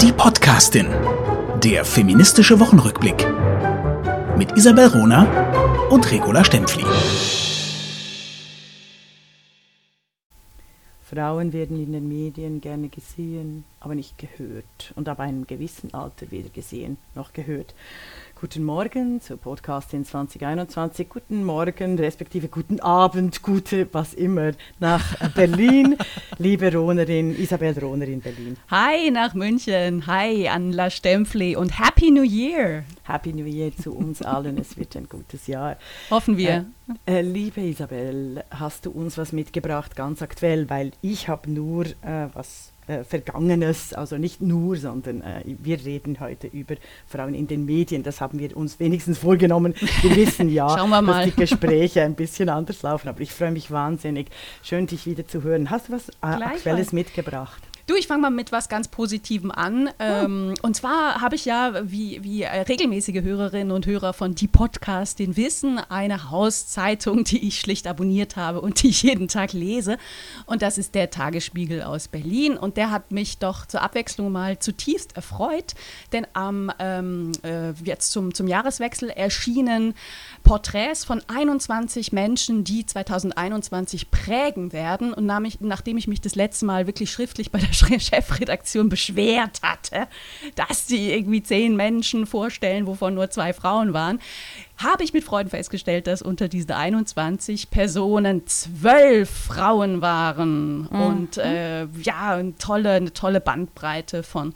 Die Podcastin. Der feministische Wochenrückblick. Mit Isabel Rona und Regula Stempfli. Frauen werden in den Medien gerne gesehen, aber nicht gehört und ab einem gewissen Alter weder gesehen noch gehört. Guten Morgen zu Podcast in 2021. Guten Morgen, respektive guten Abend, gute was immer nach Berlin. Liebe Ronerin, Isabel Rohner in Berlin. Hi nach München. Hi an La Stempfli und Happy New Year. Happy New Year zu uns allen. Es wird ein gutes Jahr. Hoffen wir. Äh, äh, liebe Isabel, hast du uns was mitgebracht, ganz aktuell? Weil ich habe nur äh, was äh, Vergangenes, also nicht nur, sondern äh, wir reden heute über Frauen in den Medien. Das haben wir uns wenigstens vorgenommen. Wir wissen ja, wir dass die Gespräche ein bisschen anders laufen, aber ich freue mich wahnsinnig. Schön, dich wieder zu hören. Hast du was äh, Aktuelles mitgebracht? Du, ich fange mal mit was ganz Positivem an. Ähm, Und zwar habe ich ja, wie, wie regelmäßige Hörerinnen und Hörer von Die Podcast den Wissen, eine Hauszeitung, die ich schlicht abonniert habe und die ich jeden Tag lese. Und das ist der Tagesspiegel aus Berlin. Und der hat mich doch zur Abwechslung mal zutiefst erfreut. Denn am ähm, äh, jetzt zum, zum Jahreswechsel erschienen Porträts von 21 Menschen, die 2021 prägen werden. Und nachdem ich mich das letzte Mal wirklich schriftlich bei der Chefredaktion beschwert hatte, dass sie irgendwie zehn Menschen vorstellen, wovon nur zwei Frauen waren, habe ich mit Freuden festgestellt, dass unter diesen 21 Personen zwölf Frauen waren. Mhm. Und äh, ja, eine tolle, eine tolle Bandbreite von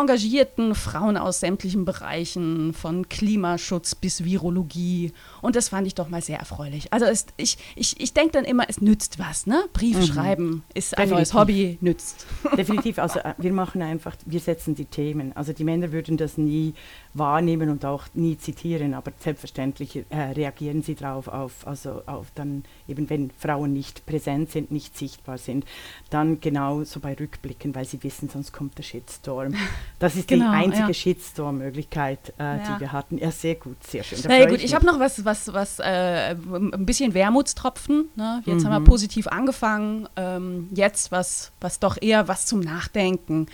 engagierten Frauen aus sämtlichen Bereichen, von Klimaschutz bis Virologie. Und das fand ich doch mal sehr erfreulich. Also es, ich, ich, ich denke dann immer, es nützt was. Ne? Brief mhm. schreiben ist Definitiv. ein neues Hobby, nützt. Definitiv. Also äh, wir machen einfach, wir setzen die Themen. Also die Männer würden das nie wahrnehmen und auch nie zitieren, aber selbstverständlich äh, reagieren sie darauf, auf, also auf dann eben, wenn Frauen nicht präsent sind, nicht sichtbar sind, dann genau so bei Rückblicken, weil sie wissen, sonst kommt der Shitstorm. Das ist genau, die einzige ja. Shitstorm-Möglichkeit, äh, ja. die wir hatten. Ja, sehr gut, sehr schön. Na ja, gut, ich, ich habe noch was, was, was äh, ein bisschen Wermutstropfen. Ne? Jetzt mhm. haben wir mhm. positiv angefangen, ähm, jetzt was, was doch eher was zum Nachdenken.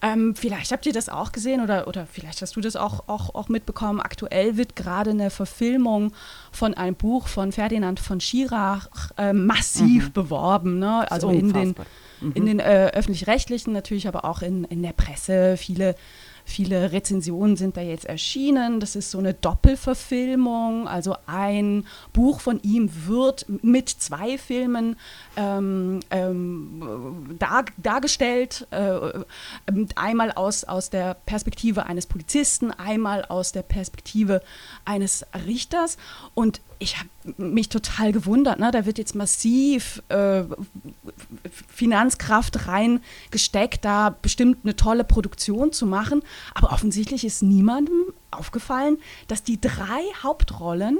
Ähm, vielleicht habt ihr das auch gesehen oder, oder vielleicht hast du das auch, auch, auch mitbekommen. Aktuell wird gerade eine Verfilmung von einem Buch von Ferdinand von Schirach äh, massiv mhm. beworben. Ne? Also in den, mhm. in den äh, öffentlich-rechtlichen, natürlich aber auch in, in der Presse. Viele Viele Rezensionen sind da jetzt erschienen. Das ist so eine Doppelverfilmung. Also ein Buch von ihm wird mit zwei Filmen ähm, ähm, dar, dargestellt. Äh, einmal aus, aus der Perspektive eines Polizisten, einmal aus der Perspektive eines Richters. Und ich habe mich total gewundert. Ne? Da wird jetzt massiv äh, Finanzkraft reingesteckt, da bestimmt eine tolle Produktion zu machen. Aber offensichtlich ist niemandem aufgefallen, dass die drei Hauptrollen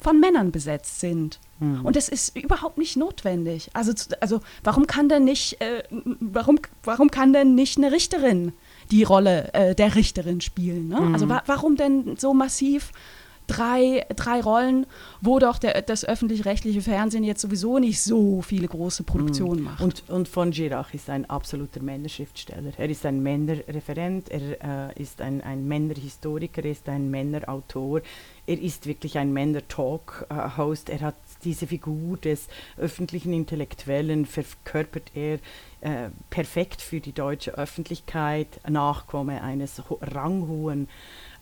von Männern besetzt sind. Mhm. Und das ist überhaupt nicht notwendig. Also, also warum kann denn nicht, äh, warum, warum kann denn nicht eine Richterin die Rolle äh, der Richterin spielen? Ne? Mhm. Also wa warum denn so massiv drei, drei Rollen, wo doch der, das öffentlich-rechtliche Fernsehen jetzt sowieso nicht so viele große Produktionen mhm. macht. Und, und von Girach ist ein absoluter Männerschriftsteller. Er ist ein Männerreferent, er äh, ist ein, ein Männerhistoriker, er ist ein Männerautor. Er ist wirklich ein Männer-Talk-Host. Er hat diese Figur des öffentlichen Intellektuellen, verkörpert er äh, perfekt für die deutsche Öffentlichkeit, Nachkomme eines ranghohen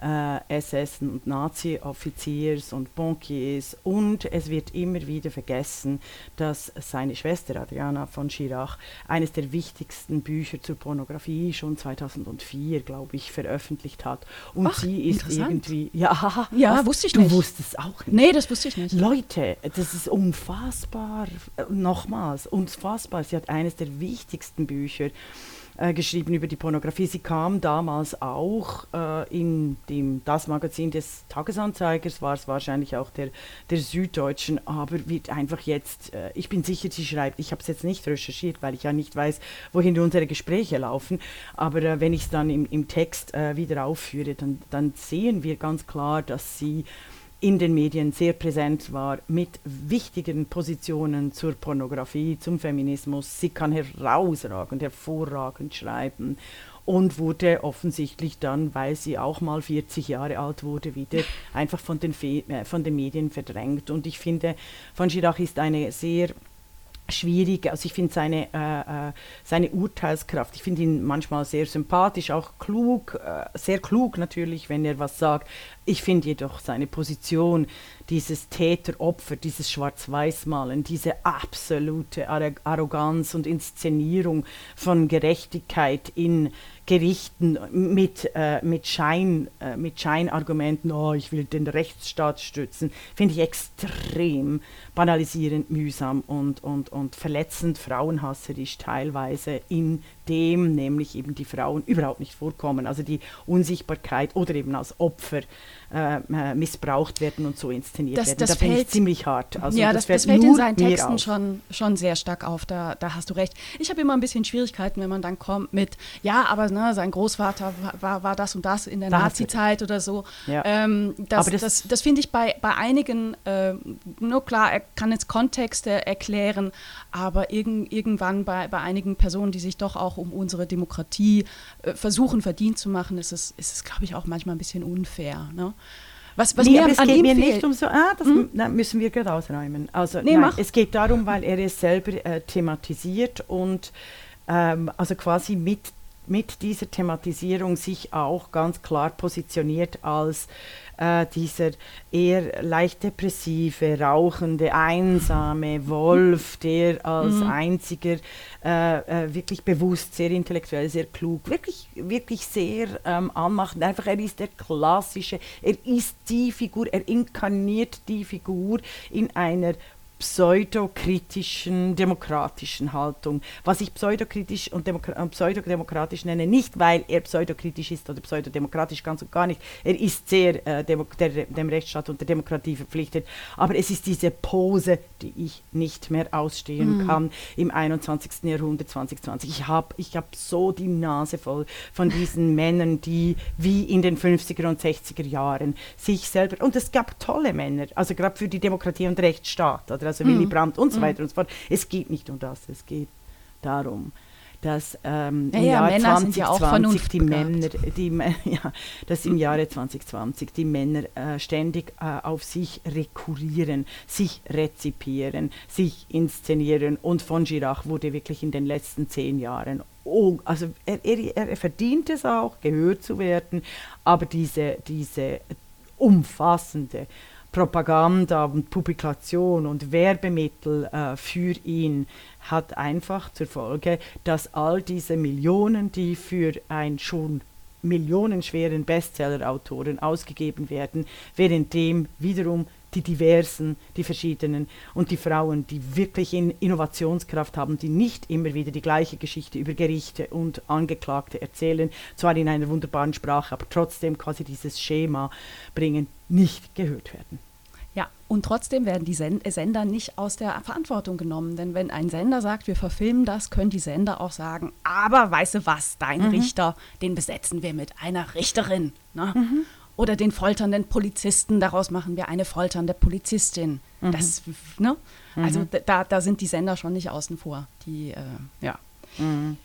äh, SS- und Nazi-Offiziers und Bankiers und es wird immer wieder vergessen, dass seine Schwester Adriana von Schirach eines der wichtigsten Bücher zur Pornografie schon 2004, glaube ich, veröffentlicht hat. Und Ach, sie ist irgendwie, ja, ja was, wusste ich nicht. Du wusstest auch nicht. Nee, das wusste ich nicht. Leute, das ist unfassbar, nochmals, unfassbar. Sie hat eines der wichtigsten Bücher äh, geschrieben über die Pornografie. Sie kam damals auch äh, in dem, das Magazin des Tagesanzeigers, war es wahrscheinlich auch der, der Süddeutschen, aber wird einfach jetzt, äh, ich bin sicher, sie schreibt, ich habe es jetzt nicht recherchiert, weil ich ja nicht weiß, wohin unsere Gespräche laufen, aber äh, wenn ich es dann im, im Text äh, wieder aufführe, dann, dann sehen wir ganz klar, dass sie in den Medien sehr präsent war mit wichtigen Positionen zur Pornografie, zum Feminismus. Sie kann herausragend, hervorragend schreiben und wurde offensichtlich dann, weil sie auch mal 40 Jahre alt wurde, wieder einfach von den, Fe äh, von den Medien verdrängt. Und ich finde, von Chirac ist eine sehr schwierig. Also ich finde seine, äh, äh, seine Urteilskraft, ich finde ihn manchmal sehr sympathisch, auch klug, äh, sehr klug natürlich, wenn er was sagt. Ich finde jedoch seine Position, dieses Täter-Opfer, dieses Schwarz-Weiß-Malen, diese absolute Arroganz und Inszenierung von Gerechtigkeit in Gerichten mit, äh, mit, Schein, äh, mit Scheinargumenten, oh, ich will den Rechtsstaat stützen, finde ich extrem banalisierend, mühsam und, und, und verletzend, frauenhasserisch teilweise in dem nämlich eben die Frauen überhaupt nicht vorkommen, also die Unsichtbarkeit oder eben als Opfer äh, äh missbraucht werden und so inszeniert das, werden. Das da fällt, ich ziemlich hart. Also ja, das, das, das fällt in seinen Texten schon, schon sehr stark auf, da, da hast du recht. Ich habe immer ein bisschen Schwierigkeiten, wenn man dann kommt mit, ja, aber ne, sein Großvater war, war das und das in der Nazi-Zeit oder so. Ja. Ähm, das das, das, das finde ich bei, bei einigen, äh, nur klar, er kann jetzt Kontexte erklären, aber irg irgendwann bei, bei einigen Personen, die sich doch auch um unsere Demokratie äh, versuchen verdient zu machen, ist es, ist es glaube ich, auch manchmal ein bisschen unfair. Ne? Was, was nee, mir aber es geht mir fehlt. nicht um so, ah, das hm? na, müssen wir gerade ausräumen. Also nee, nein, es geht darum, weil er es selber äh, thematisiert und ähm, also quasi mit mit dieser Thematisierung sich auch ganz klar positioniert als äh, dieser eher leicht depressive, rauchende, einsame Wolf, der als mhm. einziger äh, äh, wirklich bewusst, sehr intellektuell, sehr klug, wirklich, wirklich sehr ähm, anmachend. Einfach, er ist der klassische, er ist die Figur, er inkarniert die Figur in einer pseudokritischen, demokratischen Haltung. Was ich pseudokritisch und Demokra pseudodemokratisch nenne, nicht weil er pseudokritisch ist oder pseudodemokratisch, ganz und gar nicht. Er ist sehr äh, der, dem Rechtsstaat und der Demokratie verpflichtet. Aber es ist diese Pose, die ich nicht mehr ausstehen mhm. kann im 21. Jahrhundert 2020. Ich habe ich hab so die Nase voll von diesen Männern, die wie in den 50er und 60er Jahren sich selber, und es gab tolle Männer, also gerade für die Demokratie und Rechtsstaat, oder also Willy mhm. Brandt und so mhm. weiter und so fort. Es geht nicht um das, es geht darum, dass ähm, ja, im ja, Jahr Männer 2020 die Männer, die, ja, dass im Jahre 2020 die Männer äh, ständig äh, auf sich rekurrieren, sich rezipieren, sich inszenieren und von Girach wurde wirklich in den letzten zehn Jahren Oh, also er, er, er, verdient es auch, gehört zu werden, aber diese, diese umfassende Propaganda und Publikation und Werbemittel äh, für ihn hat einfach zur Folge, dass all diese Millionen, die für ein schon millionenschweren Bestseller-Autoren ausgegeben werden, währenddem wiederum die diversen, die verschiedenen und die Frauen, die wirklich in Innovationskraft haben, die nicht immer wieder die gleiche Geschichte über Gerichte und Angeklagte erzählen, zwar in einer wunderbaren Sprache, aber trotzdem quasi dieses Schema bringen, nicht gehört werden. Ja, und trotzdem werden die Sender nicht aus der Verantwortung genommen. Denn wenn ein Sender sagt, wir verfilmen das, können die Sender auch sagen, aber weißt du was, dein mhm. Richter, den besetzen wir mit einer Richterin. Ne? Mhm oder den folternden Polizisten, daraus machen wir eine folternde Polizistin. Mhm. Das, ne? Also mhm. da, da sind die Sender schon nicht außen vor. Die, äh, ja. Mhm.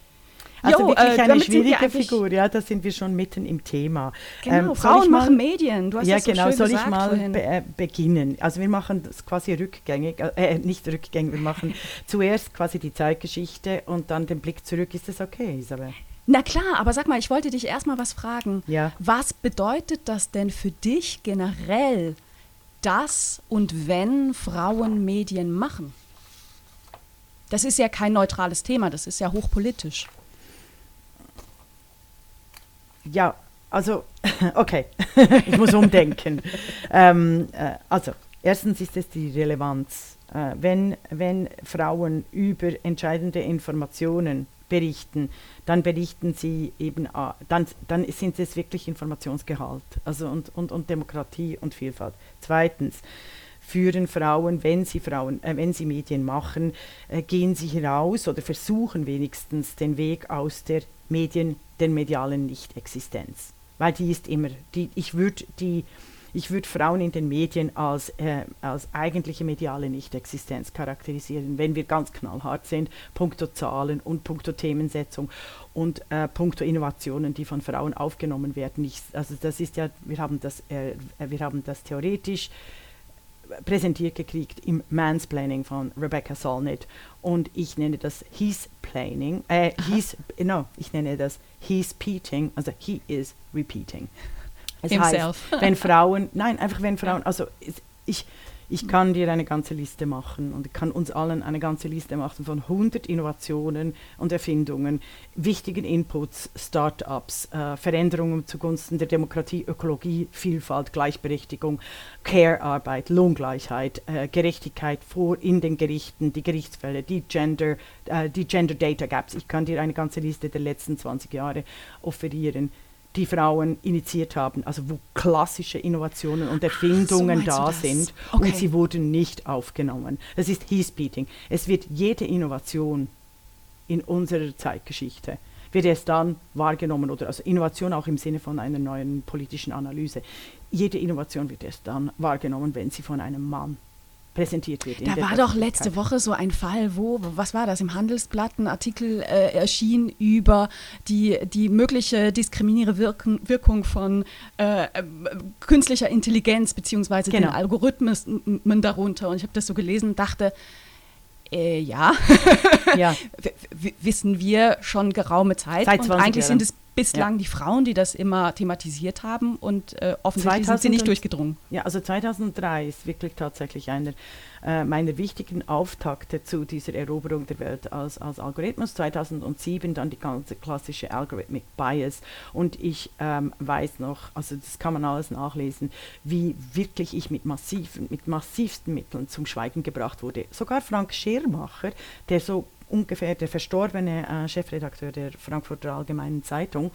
Also jo, wirklich äh, eine schwierige Figur, ja, da sind wir schon mitten im Thema. Genau, ähm, Frauen mal, machen Medien, du hast ja, das so genau, schön soll gesagt ich mal be äh, beginnen? Also wir machen das quasi rückgängig, äh, äh, nicht rückgängig, wir machen zuerst quasi die Zeitgeschichte und dann den Blick zurück. Ist das okay, Isabel? Na klar, aber sag mal, ich wollte dich erstmal was fragen. Ja. Was bedeutet das denn für dich generell, dass und wenn Frauen Medien machen? Das ist ja kein neutrales Thema, das ist ja hochpolitisch. Ja, also, okay, ich muss umdenken. ähm, äh, also, erstens ist es die Relevanz. Äh, wenn, wenn Frauen über entscheidende Informationen berichten, dann berichten sie eben, äh, dann, dann sind es wirklich Informationsgehalt also und, und, und Demokratie und Vielfalt. Zweitens, führen Frauen, wenn sie Frauen, äh, wenn sie Medien machen, äh, gehen sie hinaus oder versuchen wenigstens den Weg aus der Medien, der medialen Nichtexistenz. Weil die ist immer, die, ich würde die ich würde Frauen in den Medien als, äh, als eigentliche mediale Nicht-Existenz charakterisieren, wenn wir ganz knallhart sind, punkto Zahlen und punkto Themensetzung und äh, punkto Innovationen, die von Frauen aufgenommen werden. Ich, also das ist ja, wir haben das, äh, wir haben das theoretisch präsentiert gekriegt im Mansplaining von Rebecca Solnit und ich nenne das He's Planning, äh, he's, no, ich nenne das He's Peating, also he is repeating. Es Himself. heißt, wenn Frauen, nein, einfach wenn Frauen, also ich, ich kann dir eine ganze Liste machen und ich kann uns allen eine ganze Liste machen von 100 Innovationen und Erfindungen, wichtigen Inputs, Start-ups, äh, Veränderungen zugunsten der Demokratie, Ökologie, Vielfalt, Gleichberechtigung, Care-Arbeit, Lohngleichheit, äh, Gerechtigkeit vor in den Gerichten, die Gerichtsfälle, die Gender, äh, die Gender Data Gaps. Ich kann dir eine ganze Liste der letzten 20 Jahre offerieren die Frauen initiiert haben, also wo klassische Innovationen und Erfindungen so da sind okay. und sie wurden nicht aufgenommen. Das ist Heath-Beating. Es wird jede Innovation in unserer Zeitgeschichte wird erst dann wahrgenommen oder also Innovation auch im Sinne von einer neuen politischen Analyse. Jede Innovation wird erst dann wahrgenommen, wenn sie von einem Mann präsentiert wird. Da war doch letzte Woche so ein Fall, wo, was war das, im Handelsblatt ein Artikel äh, erschien über die, die mögliche diskriminierende Wirken, Wirkung von äh, äh, künstlicher Intelligenz beziehungsweise genau. den Algorithmen darunter. Und ich habe das so gelesen und dachte, äh, ja, ja. wissen wir schon geraume Zeit. Seit und eigentlich Jahren. sind es bislang ja. die Frauen, die das immer thematisiert haben und äh, offensichtlich 2000, sind sie nicht durchgedrungen. Ja, also 2003 ist wirklich tatsächlich einer äh, meiner wichtigen Auftakte zu dieser Eroberung der Welt als, als Algorithmus. 2007 dann die ganze klassische Algorithmic Bias und ich ähm, weiß noch, also das kann man alles nachlesen, wie wirklich ich mit massiven, mit massivsten Mitteln zum Schweigen gebracht wurde. Sogar Frank Schirmacher, der so ungefähr der verstorbene äh, Chefredakteur der Frankfurter Allgemeinen Zeitung.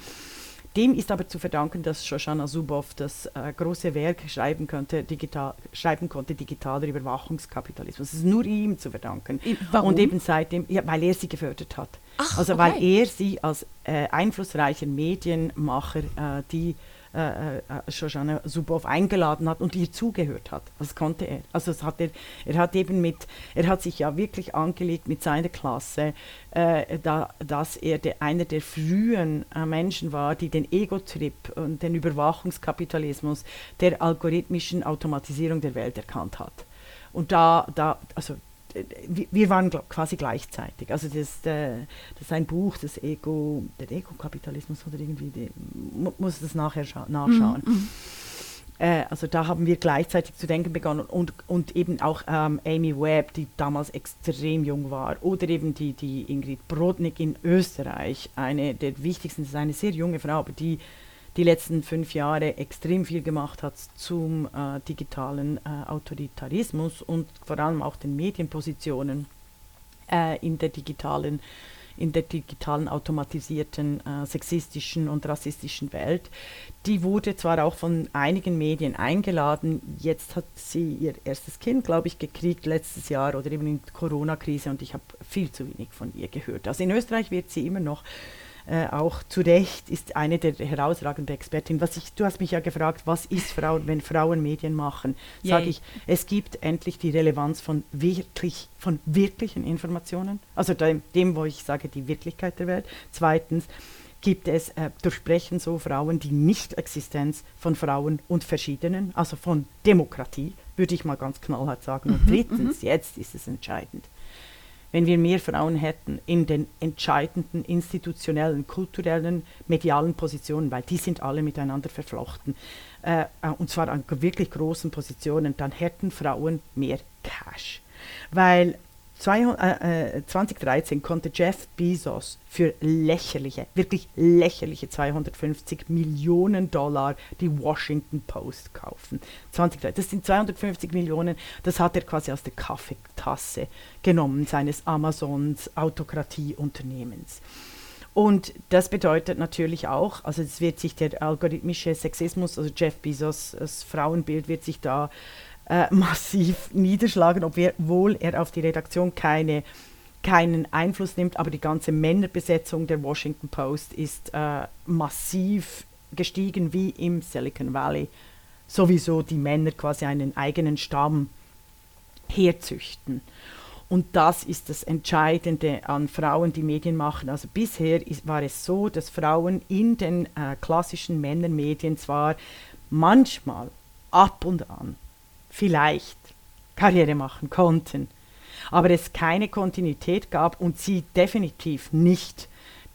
Dem ist aber zu verdanken, dass Shoshana Zuboff das äh, große Werk schreiben, könnte, digital, schreiben konnte, digitaler Überwachungskapitalismus. Es ist nur ihm zu verdanken. Warum? Und eben seitdem, ja, weil er sie gefördert hat. Ach, also okay. weil er sie als äh, einflussreicher Medienmacher, äh, die äh, äh, Zuboff eingeladen hat und ihr zugehört hat. Das konnte er. Also das hat er, er hat eben mit, er hat sich ja wirklich angelegt mit seiner Klasse, äh, da, dass er der, einer der frühen äh, Menschen war, die den Ego-Trip und den Überwachungskapitalismus der algorithmischen Automatisierung der Welt erkannt hat. Und da, da also wir waren quasi gleichzeitig. Also das, äh, das ist ein Buch, das Ego, der Ego-Kapitalismus oder irgendwie, die, muss das nachher nachschauen. Mhm. Äh, also da haben wir gleichzeitig zu denken begonnen und, und eben auch ähm, Amy Webb, die damals extrem jung war, oder eben die, die Ingrid Brodnik in Österreich, eine der wichtigsten, das ist eine sehr junge Frau, aber die die letzten fünf Jahre extrem viel gemacht hat zum äh, digitalen äh, Autoritarismus und vor allem auch den Medienpositionen äh, in der digitalen in der digitalen automatisierten äh, sexistischen und rassistischen Welt. Die wurde zwar auch von einigen Medien eingeladen, jetzt hat sie ihr erstes Kind, glaube ich, gekriegt letztes Jahr oder eben in der Corona-Krise und ich habe viel zu wenig von ihr gehört. Also in Österreich wird sie immer noch äh, auch zu Recht ist eine der herausragenden Expertinnen. Was ich, du hast mich ja gefragt, was ist Frauen, wenn Frauen Medien machen? Sage ich, es gibt endlich die Relevanz von wirklich, von wirklichen Informationen, also dem, dem, wo ich sage, die Wirklichkeit der Welt. Zweitens, gibt es, äh, durchbrechen so Frauen die Nicht-Existenz von Frauen und Verschiedenen, also von Demokratie, würde ich mal ganz knallhart sagen. Und mhm, drittens, mhm. jetzt ist es entscheidend, wenn wir mehr Frauen hätten in den entscheidenden institutionellen, kulturellen, medialen Positionen, weil die sind alle miteinander verflochten, äh, äh und zwar an wirklich großen Positionen, dann hätten Frauen mehr Cash. Weil 2013 äh, konnte Jeff Bezos für lächerliche, wirklich lächerliche 250 Millionen Dollar die Washington Post kaufen. 2013, das sind 250 Millionen, das hat er quasi aus der Kaffeetasse genommen, seines Amazons Autokratieunternehmens. Und das bedeutet natürlich auch, also es wird sich der algorithmische Sexismus, also Jeff Bezos, das Frauenbild wird sich da äh, massiv niederschlagen, obwohl er auf die Redaktion keine, keinen Einfluss nimmt, aber die ganze Männerbesetzung der Washington Post ist äh, massiv gestiegen wie im Silicon Valley sowieso die Männer quasi einen eigenen Stamm herzüchten. Und das ist das Entscheidende an Frauen, die Medien machen. Also bisher ist, war es so, dass Frauen in den äh, klassischen Männermedien zwar manchmal, ab und an, vielleicht Karriere machen konnten, aber es keine Kontinuität gab und sie definitiv nicht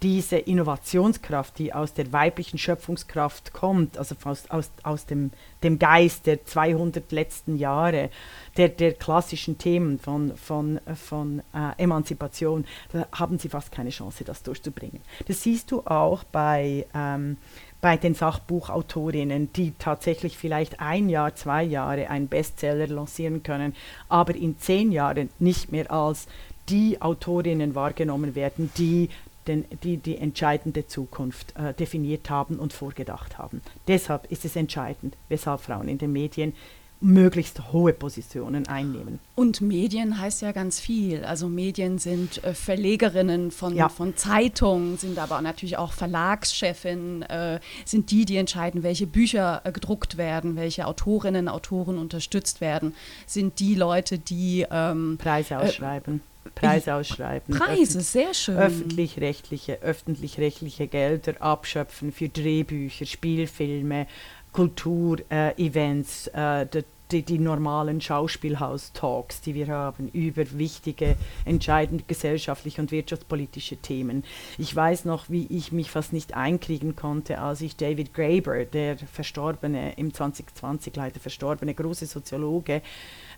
diese Innovationskraft, die aus der weiblichen Schöpfungskraft kommt, also aus, aus, aus dem, dem Geist der 200 letzten Jahre, der, der klassischen Themen von, von, von äh, Emanzipation, da haben sie fast keine Chance, das durchzubringen. Das siehst du auch bei, ähm, bei den Sachbuchautorinnen, die tatsächlich vielleicht ein Jahr, zwei Jahre einen Bestseller lancieren können, aber in zehn Jahren nicht mehr als die Autorinnen wahrgenommen werden, die den, die die entscheidende Zukunft äh, definiert haben und vorgedacht haben. Deshalb ist es entscheidend, weshalb Frauen in den Medien möglichst hohe Positionen einnehmen. Und Medien heißt ja ganz viel. Also Medien sind äh, Verlegerinnen von, ja. von Zeitungen, sind aber natürlich auch Verlagschefinnen, äh, sind die, die entscheiden, welche Bücher äh, gedruckt werden, welche Autorinnen, Autoren unterstützt werden, sind die Leute, die ähm, Preise äh, ausschreiben. Preise ausschreiben. Preise, sehr schön. Öffentlich-rechtliche, öffentlich-rechtliche Gelder abschöpfen für Drehbücher, Spielfilme, Kulturevents, äh, äh, die, die, normalen Schauspielhaus-Talks, die wir haben über wichtige, entscheidende gesellschaftliche und wirtschaftspolitische Themen. Ich weiß noch, wie ich mich fast nicht einkriegen konnte, als ich David Graeber, der verstorbene, im 2020 leider verstorbene große Soziologe,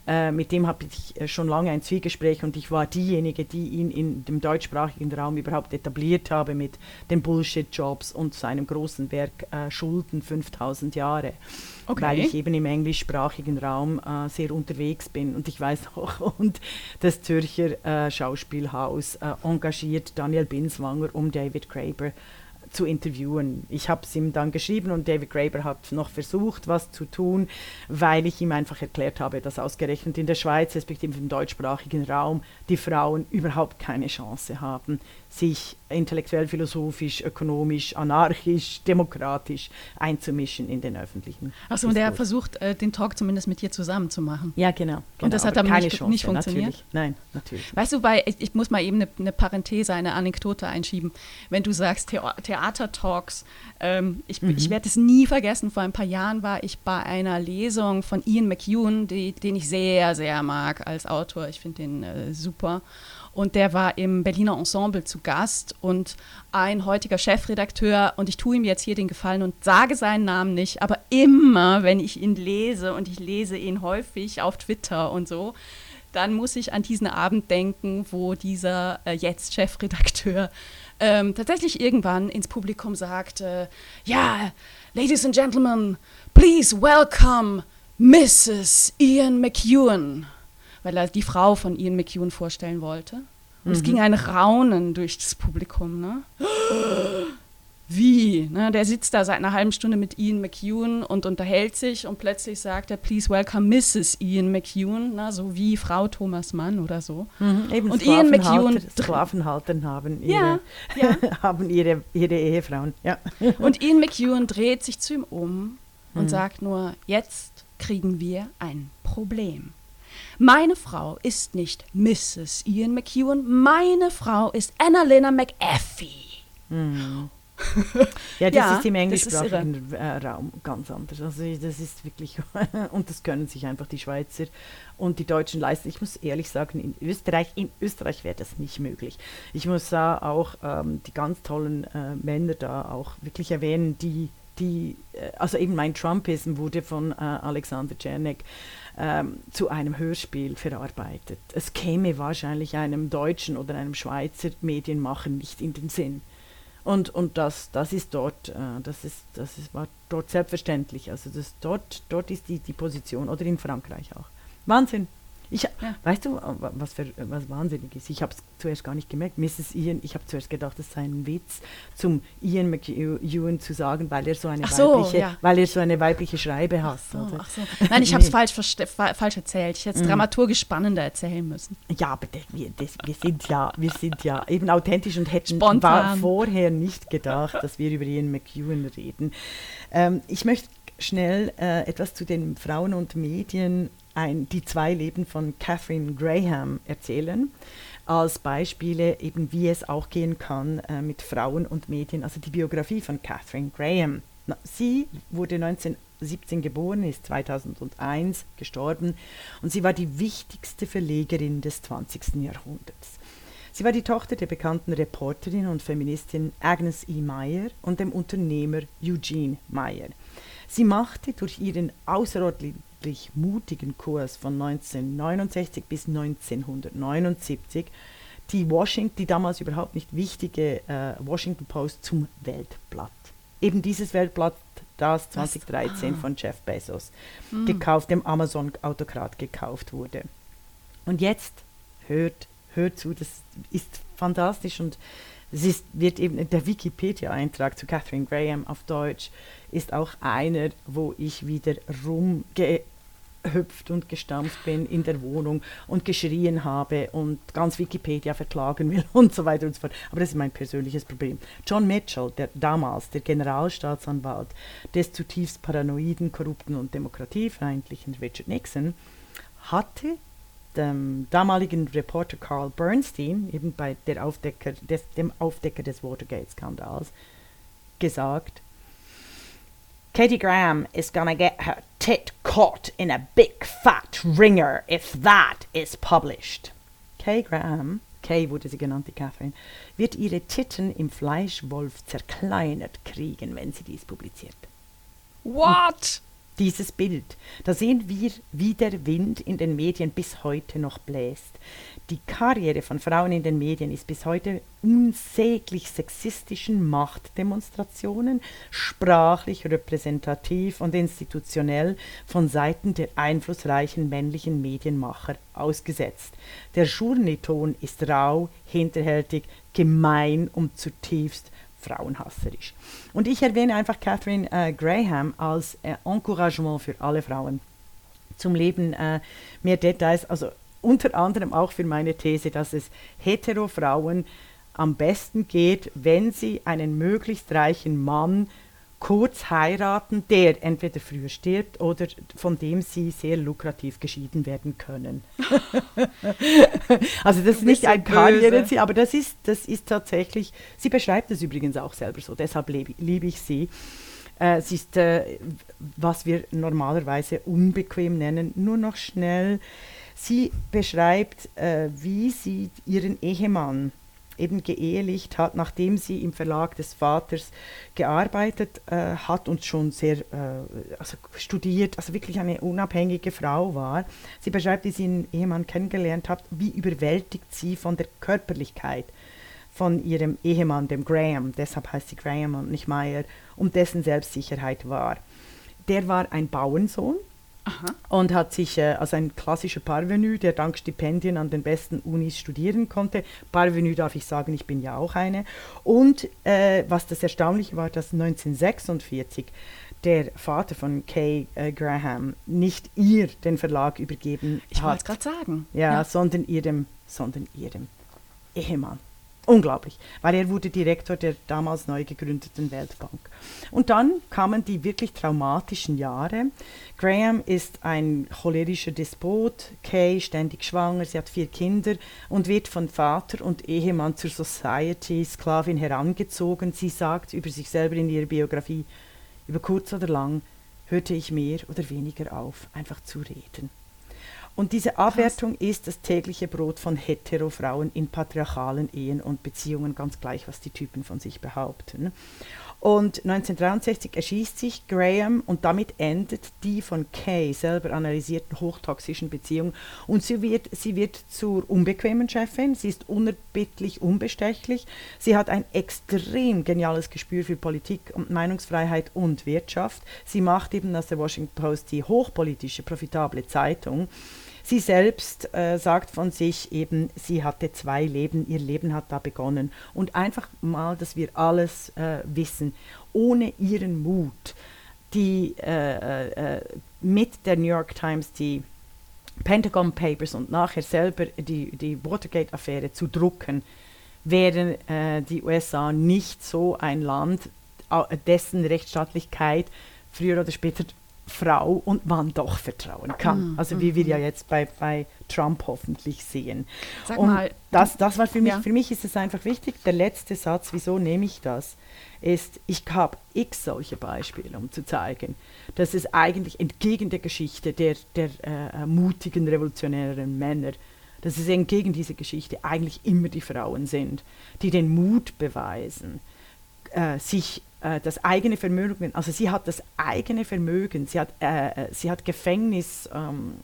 äh, mit dem habe ich äh, schon lange ein Zwiegespräch und ich war diejenige, die ihn in dem deutschsprachigen Raum überhaupt etabliert habe mit den Bullshit-Jobs und seinem großen Werk äh, Schulden 5000 Jahre. Okay. Weil ich eben im englischsprachigen Raum äh, sehr unterwegs bin. Und ich weiß auch, und das Zürcher äh, Schauspielhaus äh, engagiert Daniel Binswanger um David Graeber zu interviewen. Ich habe es ihm dann geschrieben und David Graeber hat noch versucht, was zu tun, weil ich ihm einfach erklärt habe, dass ausgerechnet in der Schweiz, respektive im deutschsprachigen Raum, die Frauen überhaupt keine Chance haben, sich intellektuell, philosophisch, ökonomisch, anarchisch, demokratisch einzumischen in den öffentlichen. Achso, und er hat versucht, äh, den Talk zumindest mit dir zusammen zu machen. Ja, genau. genau und das hat aber nicht, Chance, nicht funktioniert? Natürlich. Nein, natürlich. Weißt du, bei, ich, ich muss mal eben eine, eine, Parenthese, eine Anekdote einschieben. Wenn du sagst Thea Theatertalks, ähm, ich, mhm. ich werde es nie vergessen, vor ein paar Jahren war ich bei einer Lesung von Ian McEwan, die, den ich sehr, sehr mag als Autor. Ich finde den äh, super. Und der war im Berliner Ensemble zu Gast und ein heutiger Chefredakteur. Und ich tue ihm jetzt hier den Gefallen und sage seinen Namen nicht, aber immer, wenn ich ihn lese, und ich lese ihn häufig auf Twitter und so, dann muss ich an diesen Abend denken, wo dieser äh, jetzt Chefredakteur ähm, tatsächlich irgendwann ins Publikum sagt, äh, ja, Ladies and Gentlemen, please welcome Mrs. Ian McEwan weil er die Frau von Ian McEwan vorstellen wollte. Und mhm. es ging ein Raunen durch das Publikum. Ne? Wie? Ne? Der sitzt da seit einer halben Stunde mit Ian McEwan und unterhält sich und plötzlich sagt er, please welcome Mrs. Ian McEwan, ne? so wie Frau Thomas Mann oder so. Mhm, eben und Ian McEwan. Sklavenhalter haben ihre, ja, ja. haben ihre, ihre Ehefrauen. Ja. Und Ian McEwan dreht sich zu ihm um und mhm. sagt nur, jetzt kriegen wir ein Problem. Meine Frau ist nicht Mrs. Ian McEwan, meine Frau ist Annalena McAfee. Hm. ja, das ja, ist im englischsprachigen äh, Raum ganz anders. Also das ist wirklich, und das können sich einfach die Schweizer und die Deutschen leisten. Ich muss ehrlich sagen, in Österreich, in Österreich wäre das nicht möglich. Ich muss da auch ähm, die ganz tollen äh, Männer da auch wirklich erwähnen, die, die, äh, also eben mein Trumpism wurde von äh, Alexander Czernek ähm, zu einem Hörspiel verarbeitet. Es käme wahrscheinlich einem deutschen oder einem Schweizer Medienmacher nicht in den Sinn. Und, und das, das ist dort, äh, das ist, das ist, war dort selbstverständlich. Also das dort, dort ist die, die Position oder in Frankreich auch. Wahnsinn. Ich, ja. Weißt du, was, für, was wahnsinnig ist? Ich habe es zuerst gar nicht gemerkt. Mrs. Ian, ich habe zuerst gedacht, es sei ein Witz, zum Ian McEwan zu sagen, weil er so eine, so, weibliche, ja. weil er so eine weibliche Schreibe hat. So, so. Nein, ich habe es falsch, falsch erzählt. Ich hätte es mhm. dramaturgisch spannender erzählen müssen. Ja, aber das, wir, das, wir, sind ja, wir sind ja eben authentisch und hätten war vorher nicht gedacht, dass wir über Ian McEwan reden. Ähm, ich möchte schnell äh, etwas zu den Frauen und Medien, ein, die zwei Leben von Catherine Graham erzählen, als Beispiele eben, wie es auch gehen kann äh, mit Frauen und Medien, also die Biografie von Catherine Graham. Sie wurde 1917 geboren, ist 2001 gestorben und sie war die wichtigste Verlegerin des 20. Jahrhunderts. Sie war die Tochter der bekannten Reporterin und Feministin Agnes E. Meyer und dem Unternehmer Eugene Meyer. Sie machte durch ihren außerordentlich mutigen Kurs von 1969 bis 1979 die, Washington, die damals überhaupt nicht wichtige äh, Washington Post zum Weltblatt. Eben dieses Weltblatt, das 2013 ah. von Jeff Bezos mm. gekauft, dem Amazon-Autokrat gekauft wurde. Und jetzt hört hört zu, das ist fantastisch und es ist, wird eben der Wikipedia-Eintrag zu Catherine Graham auf Deutsch ist auch einer, wo ich wieder rumgehüpft und gestampft bin in der Wohnung und geschrien habe und ganz Wikipedia verklagen will und so weiter und so fort. Aber das ist mein persönliches Problem. John Mitchell, der damals der Generalstaatsanwalt des zutiefst paranoiden, korrupten und demokratiefeindlichen Richard Nixon, hatte dem damaligen Reporter Carl Bernstein, eben bei der Aufdecker des, dem Aufdecker des Watergate-Skandals, gesagt, Katie Graham is gonna get her tit caught in a big fat ringer if that is published. Kay Graham, Kay wurde sie genannt, die Catherine, wird ihre Titten im Fleischwolf zerkleinert kriegen, wenn sie dies publiziert. What? Dieses Bild. Da sehen wir, wie der Wind in den Medien bis heute noch bläst. Die Karriere von Frauen in den Medien ist bis heute unsäglich sexistischen Machtdemonstrationen, sprachlich, repräsentativ und institutionell von Seiten der einflussreichen männlichen Medienmacher ausgesetzt. Der Journeyton ist rau, hinterhältig, gemein und zutiefst frauenhasserisch. Und ich erwähne einfach Catherine äh, Graham als äh, Encouragement für alle Frauen zum Leben. Äh, mehr Details, also unter anderem auch für meine These, dass es hetero Frauen am besten geht, wenn sie einen möglichst reichen Mann kurz heiraten, der entweder früher stirbt oder von dem sie sehr lukrativ geschieden werden können. also das ist nicht ein Karriereziel, aber das ist, das ist tatsächlich, sie beschreibt es übrigens auch selber so, deshalb liebe, liebe ich sie. Äh, sie ist, äh, was wir normalerweise unbequem nennen, nur noch schnell. Sie beschreibt, äh, wie sie ihren Ehemann eben geehelicht hat, nachdem sie im Verlag des Vaters gearbeitet äh, hat und schon sehr äh, also studiert, also wirklich eine unabhängige Frau war. Sie beschreibt, wie sie ihren Ehemann kennengelernt hat, wie überwältigt sie von der Körperlichkeit von ihrem Ehemann, dem Graham, deshalb heißt sie Graham und nicht Meyer, um dessen Selbstsicherheit war. Der war ein Bauernsohn, Aha. und hat sich äh, als ein klassischer Parvenu, der dank Stipendien an den besten Unis studieren konnte. Parvenu darf ich sagen, ich bin ja auch eine. Und äh, was das Erstaunliche war, dass 1946 der Vater von Kay äh, Graham nicht ihr den Verlag übergeben ich hat. Ich wollte es gerade sagen. Ja, ja, sondern ihrem, sondern ihrem Ehemann. Unglaublich, weil er wurde Direktor der damals neu gegründeten Weltbank. Und dann kamen die wirklich traumatischen Jahre. Graham ist ein cholerischer Despot, Kay ständig schwanger, sie hat vier Kinder und wird von Vater und Ehemann zur Society-Sklavin herangezogen. Sie sagt über sich selber in ihrer Biografie, über kurz oder lang hörte ich mehr oder weniger auf, einfach zu reden. Und diese Abwertung Krass. ist das tägliche Brot von Hetero-Frauen in patriarchalen Ehen und Beziehungen, ganz gleich, was die Typen von sich behaupten. Und 1963 erschießt sich Graham und damit endet die von Kay selber analysierten hochtoxischen Beziehung. Und sie wird, sie wird zur unbequemen Chefin, sie ist unerbittlich unbestechlich, sie hat ein extrem geniales Gespür für Politik und Meinungsfreiheit und Wirtschaft. Sie macht eben aus der Washington Post die hochpolitische, profitable Zeitung. Sie selbst äh, sagt von sich eben, sie hatte zwei Leben, ihr Leben hat da begonnen. Und einfach mal, dass wir alles äh, wissen, ohne ihren Mut, die äh, äh mit der New York Times die Pentagon Papers und nachher selber die, die Watergate-Affäre zu drucken, wären äh, die USA nicht so ein Land, dessen Rechtsstaatlichkeit früher oder später Frau und Mann doch vertrauen kann. Mhm. Also wie wir ja mhm. jetzt bei, bei Trump hoffentlich sehen. Sag und mal, das, das war für mich, ja. für mich ist es einfach wichtig. Der letzte Satz, wieso nehme ich das, ist, ich habe x solche Beispiele, um zu zeigen, dass es eigentlich entgegen der Geschichte der, der äh, mutigen revolutionären Männer dass es entgegen dieser Geschichte eigentlich immer die Frauen sind, die den Mut beweisen, äh, sich äh, das eigene Vermögen, also sie hat das eigene Vermögen, sie hat, äh, äh sie hat Gefängnis ähm,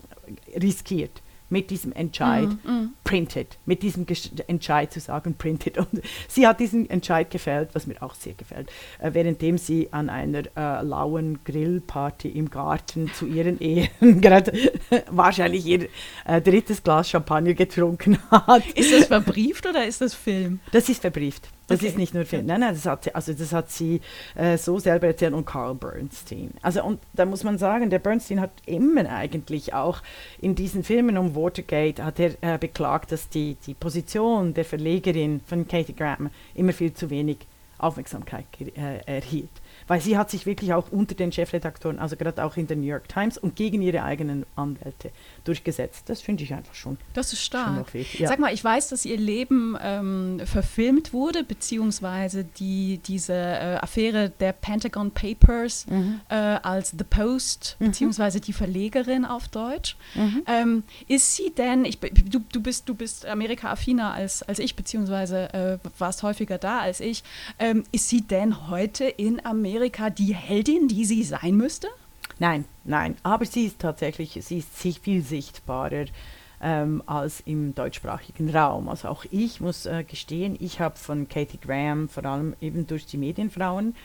riskiert mit diesem Entscheid, mm, mm. printed, mit diesem Gesch Entscheid zu sagen, printed. Und sie hat diesen Entscheid gefällt, was mir auch sehr gefällt, äh, währenddem sie an einer äh, lauen Grillparty im Garten zu ihren Ehen gerade wahrscheinlich ihr äh, drittes Glas Champagner getrunken hat. Ist das verbrieft oder ist das Film? Das ist verbrieft. Das okay. ist nicht nur Film. Nein, nein, das hat sie, also das hat sie äh, so selber erzählt und Carl Bernstein. Also und da muss man sagen, der Bernstein hat immer eigentlich auch in diesen Filmen um Watergate hat er äh, beklagt, dass die, die Position der Verlegerin von Katie Graham immer viel zu wenig Aufmerksamkeit äh, erhielt weil sie hat sich wirklich auch unter den Chefredaktoren, also gerade auch in der New York Times und gegen ihre eigenen Anwälte durchgesetzt. Das finde ich einfach schon. Das ist stark. Ja. Sag mal, ich weiß, dass ihr Leben ähm, verfilmt wurde, beziehungsweise die, diese äh, Affäre der Pentagon Papers mhm. äh, als The Post, mhm. beziehungsweise die Verlegerin auf Deutsch. Mhm. Ähm, ist sie denn, ich, du, du bist, du bist Amerika-affiner als, als ich, beziehungsweise äh, warst häufiger da als ich. Ähm, ist sie denn heute in Amerika? Amerika die Heldin, die sie sein müsste? Nein, nein. Aber sie ist tatsächlich, sie ist viel sichtbarer ähm, als im deutschsprachigen Raum. Also auch ich muss äh, gestehen, ich habe von Katie Graham vor allem eben durch die Medienfrauen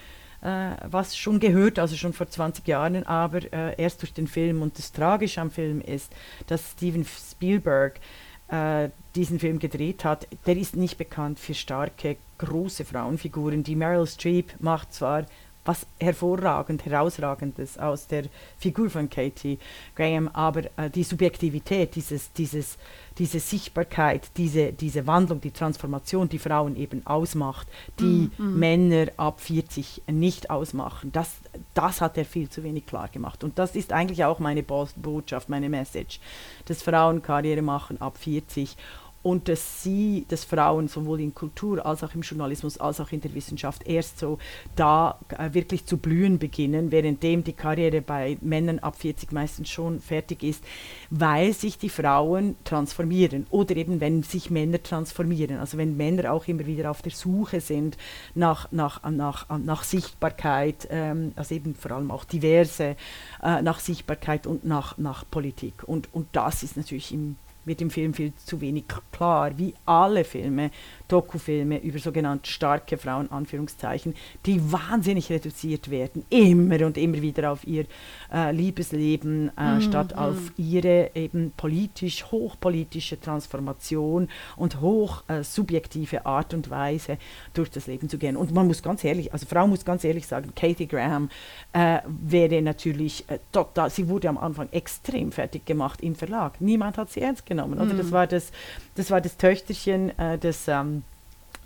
äh, was schon gehört, also schon vor 20 Jahren, aber äh, erst durch den Film. Und das Tragische am Film ist, dass Steven Spielberg äh, diesen Film gedreht hat, der ist nicht bekannt für starke, große Frauenfiguren. Die Meryl Streep macht zwar was hervorragend, herausragendes aus der Figur von Katie Graham, aber äh, die Subjektivität, dieses, dieses, diese Sichtbarkeit, diese, diese Wandlung, die Transformation, die Frauen eben ausmacht, die mm, mm. Männer ab 40 nicht ausmachen, das, das hat er viel zu wenig klar gemacht. Und das ist eigentlich auch meine Bo Botschaft, meine Message, dass Frauen Karriere machen ab 40 und dass sie, dass Frauen sowohl in Kultur als auch im Journalismus als auch in der Wissenschaft erst so da äh, wirklich zu blühen beginnen, währenddem die Karriere bei Männern ab 40 meistens schon fertig ist, weil sich die Frauen transformieren oder eben wenn sich Männer transformieren, also wenn Männer auch immer wieder auf der Suche sind nach, nach, nach, nach Sichtbarkeit, ähm, also eben vor allem auch diverse, äh, nach Sichtbarkeit und nach, nach Politik. Und, und das ist natürlich im wird im Film viel zu wenig klar, wie alle Filme, Dokufilme über sogenannte starke Frauen, Anführungszeichen, die wahnsinnig reduziert werden, immer und immer wieder auf ihr äh, Liebesleben, äh, mm, statt auf ihre eben politisch, hochpolitische Transformation und hoch äh, subjektive Art und Weise durch das Leben zu gehen. Und man muss ganz ehrlich, also Frau muss ganz ehrlich sagen, Katie Graham äh, wäre natürlich äh, total, sie wurde am Anfang extrem fertig gemacht im Verlag. Niemand hat sie ernst genommen. Oder? Das, mhm. war das, das war das Töchterchen, äh, das ähm,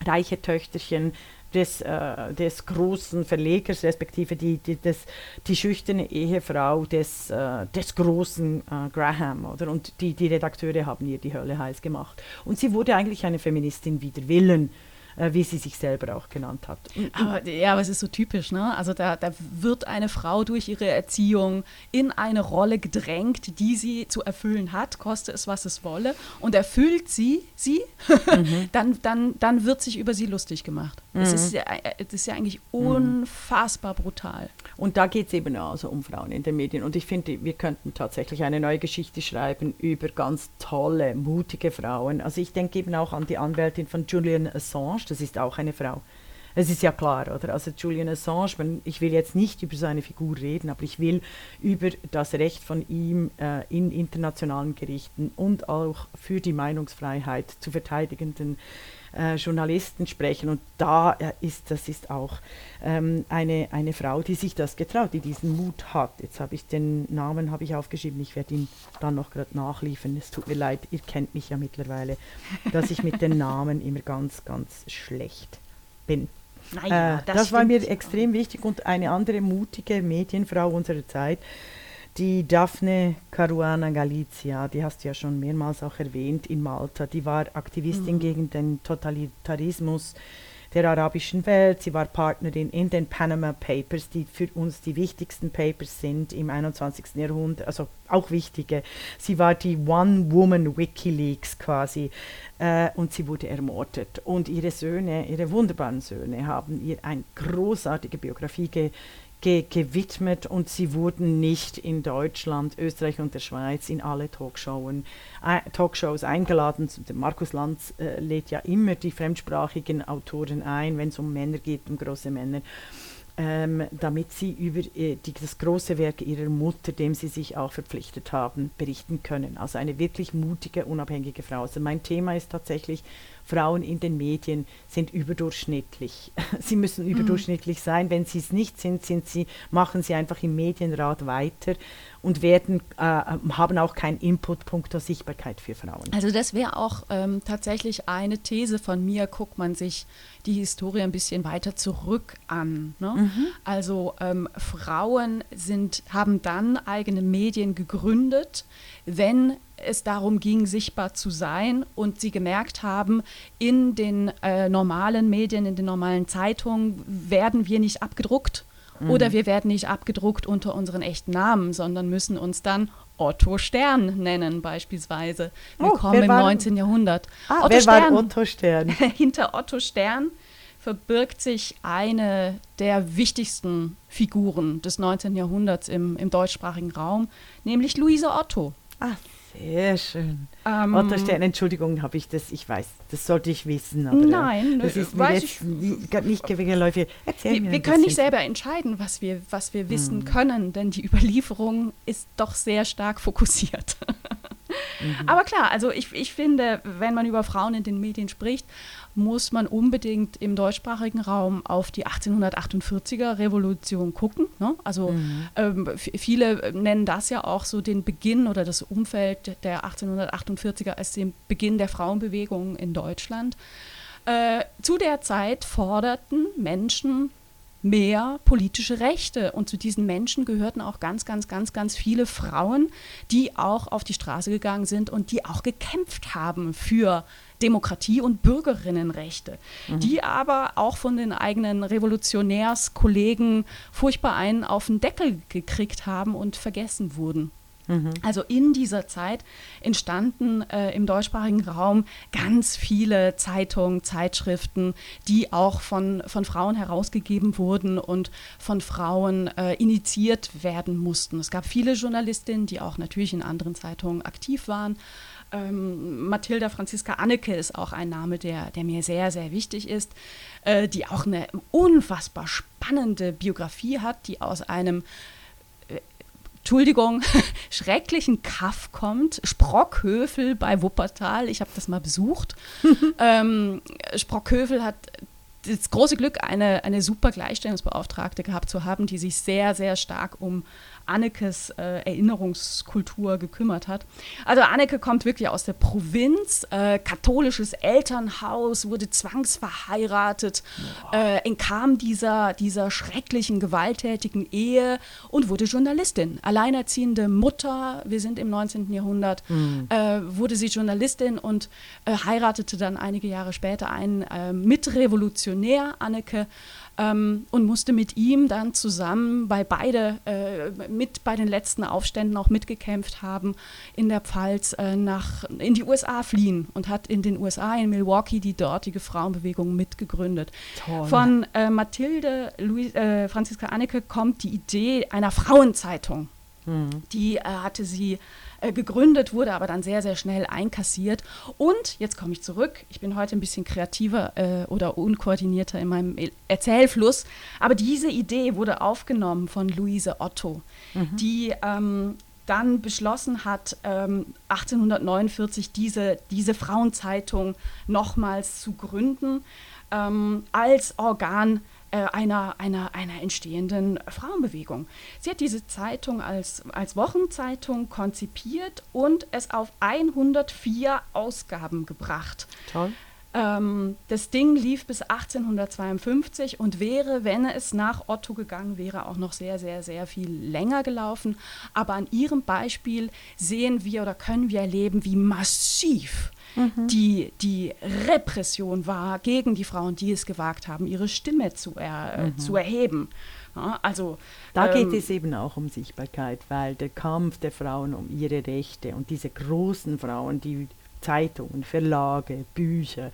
reiche Töchterchen des, äh, des großen Verlegers, respektive die, die, des, die schüchterne Ehefrau des, äh, des großen äh, Graham. Oder? Und die, die Redakteure haben ihr die Hölle heiß gemacht. Und sie wurde eigentlich eine Feministin wider Willen wie sie sich selber auch genannt hat. Aber, ja, aber es ist so typisch, ne? Also da, da wird eine Frau durch ihre Erziehung in eine Rolle gedrängt, die sie zu erfüllen hat, koste es, was es wolle, und erfüllt sie sie, mhm. dann, dann, dann wird sich über sie lustig gemacht. Mhm. Das, ist ja, das ist ja eigentlich mhm. unfassbar brutal. Und da geht es eben also um Frauen in den Medien. Und ich finde, wir könnten tatsächlich eine neue Geschichte schreiben über ganz tolle, mutige Frauen. Also ich denke eben auch an die Anwältin von Julian Assange, das ist auch eine Frau. Es ist ja klar, oder? Also Julian Assange, ich will jetzt nicht über seine Figur reden, aber ich will über das Recht von ihm äh, in internationalen Gerichten und auch für die Meinungsfreiheit zu verteidigenden äh, Journalisten sprechen. Und da äh, ist, das ist auch ähm, eine, eine Frau, die sich das getraut, die diesen Mut hat. Jetzt habe ich den Namen habe ich aufgeschrieben, ich werde ihn dann noch gerade nachliefern. Es tut mir leid, ihr kennt mich ja mittlerweile, dass ich mit den Namen immer ganz, ganz schlecht bin. Naja, äh, das, das war mir extrem wichtig und eine andere mutige Medienfrau unserer Zeit, die Daphne Caruana Galizia, die hast du ja schon mehrmals auch erwähnt in Malta, die war Aktivistin mhm. gegen den Totalitarismus der arabischen Welt. Sie war Partnerin in den Panama Papers, die für uns die wichtigsten Papers sind im 21. Jahrhundert, also auch wichtige. Sie war die One-Woman-Wikileaks quasi äh, und sie wurde ermordet. Und ihre Söhne, ihre wunderbaren Söhne, haben ihr eine großartige Biografie ge ge gewidmet und sie wurden nicht in Deutschland, Österreich und der Schweiz in alle Talkshows, äh, Talkshows eingeladen. Markus Lanz äh, lädt ja immer die fremdsprachigen Autoren ein, wenn es um Männer geht, um große Männer ähm, damit sie über äh, die, das große Werk ihrer Mutter, dem sie sich auch verpflichtet haben, berichten können. Also eine wirklich mutige, unabhängige Frau. Also mein Thema ist tatsächlich, Frauen in den Medien sind überdurchschnittlich. sie müssen mhm. überdurchschnittlich sein. Wenn sie es nicht sind, sind sie, machen sie einfach im Medienrat weiter und werden, äh, haben auch keinen Inputpunkt der Sichtbarkeit für Frauen. Also das wäre auch ähm, tatsächlich eine These von mir, guckt man sich die Historie ein bisschen weiter zurück an. Ne? Mhm. Also ähm, Frauen sind, haben dann eigene Medien gegründet, wenn es darum ging, sichtbar zu sein und sie gemerkt haben, in den äh, normalen Medien, in den normalen Zeitungen werden wir nicht abgedruckt Mhm. Oder wir werden nicht abgedruckt unter unseren echten Namen, sondern müssen uns dann Otto Stern nennen beispielsweise. Willkommen oh, im 19. Jahrhundert. Ah, Otto wer Stern, war Otto Stern? hinter Otto Stern verbirgt sich eine der wichtigsten Figuren des 19. Jahrhunderts im, im deutschsprachigen Raum, nämlich Luise Otto. Ach, sehr schön. Ähm, Otto Stern, Entschuldigung, habe ich das, ich weiß, das sollte ich wissen. Aber nein, das ist mir jetzt ich, nicht geläufig. Erzähl wir, mir wir können nicht selber entscheiden, was wir, was wir wissen hm. können, denn die Überlieferung ist doch sehr stark fokussiert. mhm. Aber klar, also ich, ich finde, wenn man über Frauen in den Medien spricht muss man unbedingt im deutschsprachigen Raum auf die 1848er Revolution gucken. Ne? Also mhm. ähm, viele nennen das ja auch so den Beginn oder das Umfeld der 1848er als den Beginn der Frauenbewegung in Deutschland. Äh, zu der Zeit forderten Menschen mehr politische Rechte. Und zu diesen Menschen gehörten auch ganz, ganz, ganz, ganz viele Frauen, die auch auf die Straße gegangen sind und die auch gekämpft haben für Demokratie und Bürgerinnenrechte, mhm. die aber auch von den eigenen Revolutionärskollegen furchtbar einen auf den Deckel gekriegt haben und vergessen wurden. Mhm. Also in dieser Zeit entstanden äh, im deutschsprachigen Raum ganz viele Zeitungen, Zeitschriften, die auch von, von Frauen herausgegeben wurden und von Frauen äh, initiiert werden mussten. Es gab viele Journalistinnen, die auch natürlich in anderen Zeitungen aktiv waren. Ähm, Mathilda Franziska Anneke ist auch ein Name, der, der mir sehr, sehr wichtig ist, äh, die auch eine unfassbar spannende Biografie hat, die aus einem Entschuldigung, schrecklichen Kaff kommt. Sprockhövel bei Wuppertal. Ich habe das mal besucht. ähm, Sprockhövel hat das große Glück, eine, eine super Gleichstellungsbeauftragte gehabt zu haben, die sich sehr, sehr stark um Annekes äh, Erinnerungskultur gekümmert hat. Also Anneke kommt wirklich aus der Provinz, äh, katholisches Elternhaus, wurde zwangsverheiratet, äh, entkam dieser, dieser schrecklichen, gewalttätigen Ehe und wurde Journalistin. Alleinerziehende Mutter, wir sind im 19. Jahrhundert, mhm. wurde sie Journalistin und äh, heiratete dann einige Jahre später einen äh, Mitrevolutionär, Anneke ähm, und musste mit ihm dann zusammen bei beide äh, mit bei den letzten Aufständen auch mitgekämpft haben in der Pfalz äh, nach in die USA fliehen und hat in den USA in Milwaukee die dortige Frauenbewegung mitgegründet. Toll. Von äh, Mathilde Louis, äh, Franziska Anneke kommt die Idee einer Frauenzeitung. Mhm. Die äh, hatte sie äh, gegründet, wurde aber dann sehr, sehr schnell einkassiert. Und jetzt komme ich zurück. Ich bin heute ein bisschen kreativer äh, oder unkoordinierter in meinem Erzählfluss. Aber diese Idee wurde aufgenommen von Luise Otto, mhm. die ähm, dann beschlossen hat, ähm, 1849 diese, diese Frauenzeitung nochmals zu gründen ähm, als Organ einer, einer, einer entstehenden Frauenbewegung. Sie hat diese Zeitung als, als Wochenzeitung konzipiert und es auf 104 Ausgaben gebracht. Toll. Ähm, das Ding lief bis 1852 und wäre, wenn es nach Otto gegangen wäre, auch noch sehr, sehr, sehr viel länger gelaufen. Aber an ihrem Beispiel sehen wir oder können wir erleben, wie massiv mhm. die, die Repression war gegen die Frauen, die es gewagt haben, ihre Stimme zu, er, mhm. zu erheben. Ja, also, da ähm, geht es eben auch um Sichtbarkeit, weil der Kampf der Frauen um ihre Rechte und diese großen Frauen, die Zeitungen, Verlage, Bücher,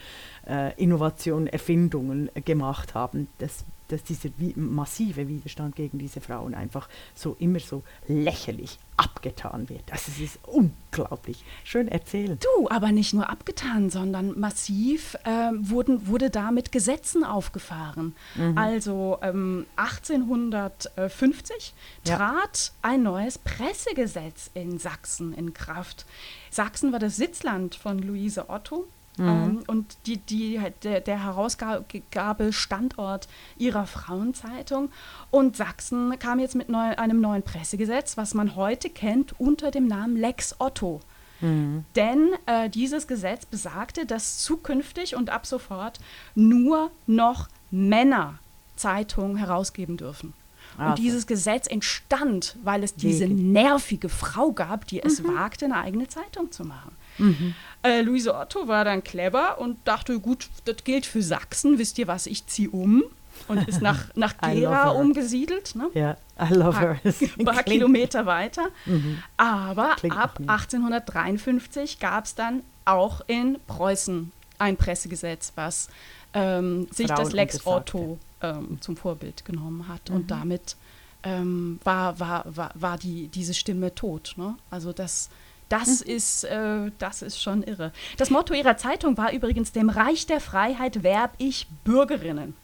äh, Innovationen, Erfindungen gemacht haben, dass, dass dieser massive Widerstand gegen diese Frauen einfach so immer so lächerlich abgetan wird. Also es ist unglaublich. Schön erzählen. Du, aber nicht nur abgetan, sondern massiv äh, wurden, wurde da mit Gesetzen aufgefahren. Mhm. Also ähm, 1850 ja. trat ein neues Pressegesetz in Sachsen in Kraft. Sachsen war das Sitzland von Luise Otto. Mhm. Ähm, und die, die, der, der Herausgabestandort ihrer Frauenzeitung. Und Sachsen kam jetzt mit neu, einem neuen Pressegesetz, was man heute kennt unter dem Namen Lex Otto. Mhm. Denn äh, dieses Gesetz besagte, dass zukünftig und ab sofort nur noch Männer Zeitungen herausgeben dürfen. Und dieses Gesetz entstand, weil es diese nervige Frau gab, die es mhm. wagte, eine eigene Zeitung zu machen. Mhm. Äh, Luise Otto war dann clever und dachte, gut, das gilt für Sachsen, wisst ihr was, ich ziehe um und ist nach, nach Gera umgesiedelt. Ne? Ja, I love her. Ein paar Kilometer weiter. Mhm. Aber Klingt ab 1853 gab es dann auch in Preußen ein Pressegesetz, was ähm, sich Frauen das Lex Otto ähm, zum Vorbild genommen hat. Mhm. Und damit ähm, war, war, war, war die, diese Stimme tot. Ne? Also das das, mhm. ist, äh, das ist schon irre. Das Motto ihrer Zeitung war übrigens, dem Reich der Freiheit werb ich Bürgerinnen.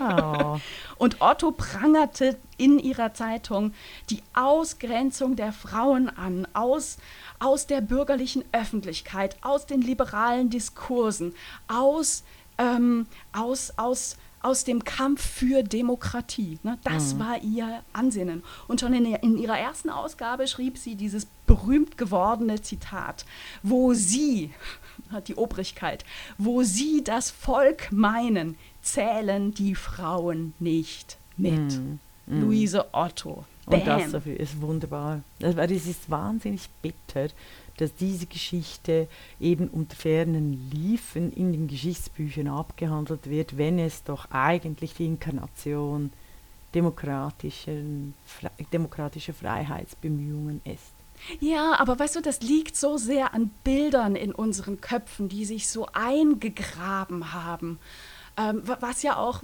Oh. Und Otto prangerte in ihrer Zeitung die Ausgrenzung der Frauen an, aus, aus der bürgerlichen Öffentlichkeit, aus den liberalen Diskursen, aus, ähm, aus, aus aus dem Kampf für Demokratie. Ne? Das mhm. war ihr Ansinnen. Und schon in, in, ihrer ersten Ausgabe schrieb sie dieses berühmt gewordene Zitat, wo sie, die Obrigkeit, wo sie das Volk meinen, zählen die Frauen nicht mit. Mhm. Mhm. Luise Otto. Bam. Und das dafür ist wunderbar. Weil es ist wahnsinnig bitter, dass diese Geschichte eben unter fernen Liefen in den Geschichtsbüchern abgehandelt wird, wenn es doch eigentlich die Inkarnation demokratischer, demokratischer Freiheitsbemühungen ist. Ja, aber weißt du, das liegt so sehr an Bildern in unseren Köpfen, die sich so eingegraben haben. Ähm, was ja auch,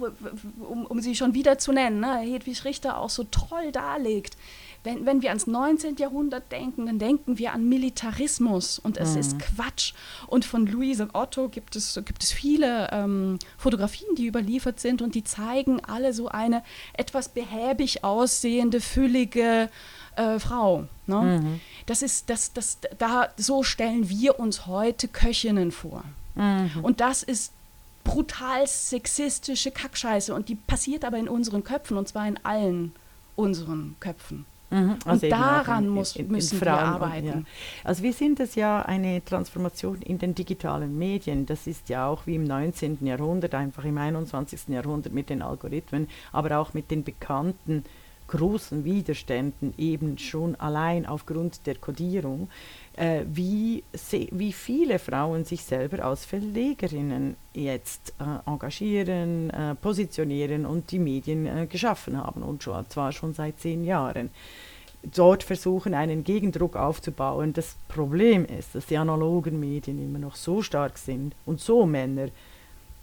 um, um, sie schon wieder zu nennen, ne, Hedwig Richter auch so toll darlegt, wenn, wenn wir ans 19. Jahrhundert denken, dann denken wir an Militarismus und es mhm. ist Quatsch. Und von Luise Otto gibt es, gibt es viele ähm, Fotografien, die überliefert sind und die zeigen alle so eine etwas behäbig aussehende, füllige äh, Frau. Ne? Mhm. Das ist, das, das, da, so stellen wir uns heute Köchinnen vor. Mhm. Und das ist brutal sexistische Kackscheiße und die passiert aber in unseren Köpfen und zwar in allen unseren Köpfen. Mhm, also und daran in, muss, in, in, müssen wir arbeiten. Und, ja. Also wir sind es ja eine Transformation in den digitalen Medien. Das ist ja auch wie im 19. Jahrhundert, einfach im 21. Jahrhundert mit den Algorithmen, aber auch mit den bekannten großen Widerständen eben schon allein aufgrund der Kodierung, äh, wie, wie viele Frauen sich selber als Verlegerinnen jetzt äh, engagieren, äh, positionieren und die Medien äh, geschaffen haben und schon, zwar schon seit zehn Jahren dort versuchen, einen Gegendruck aufzubauen. Das Problem ist, dass die analogen Medien immer noch so stark sind und so Männer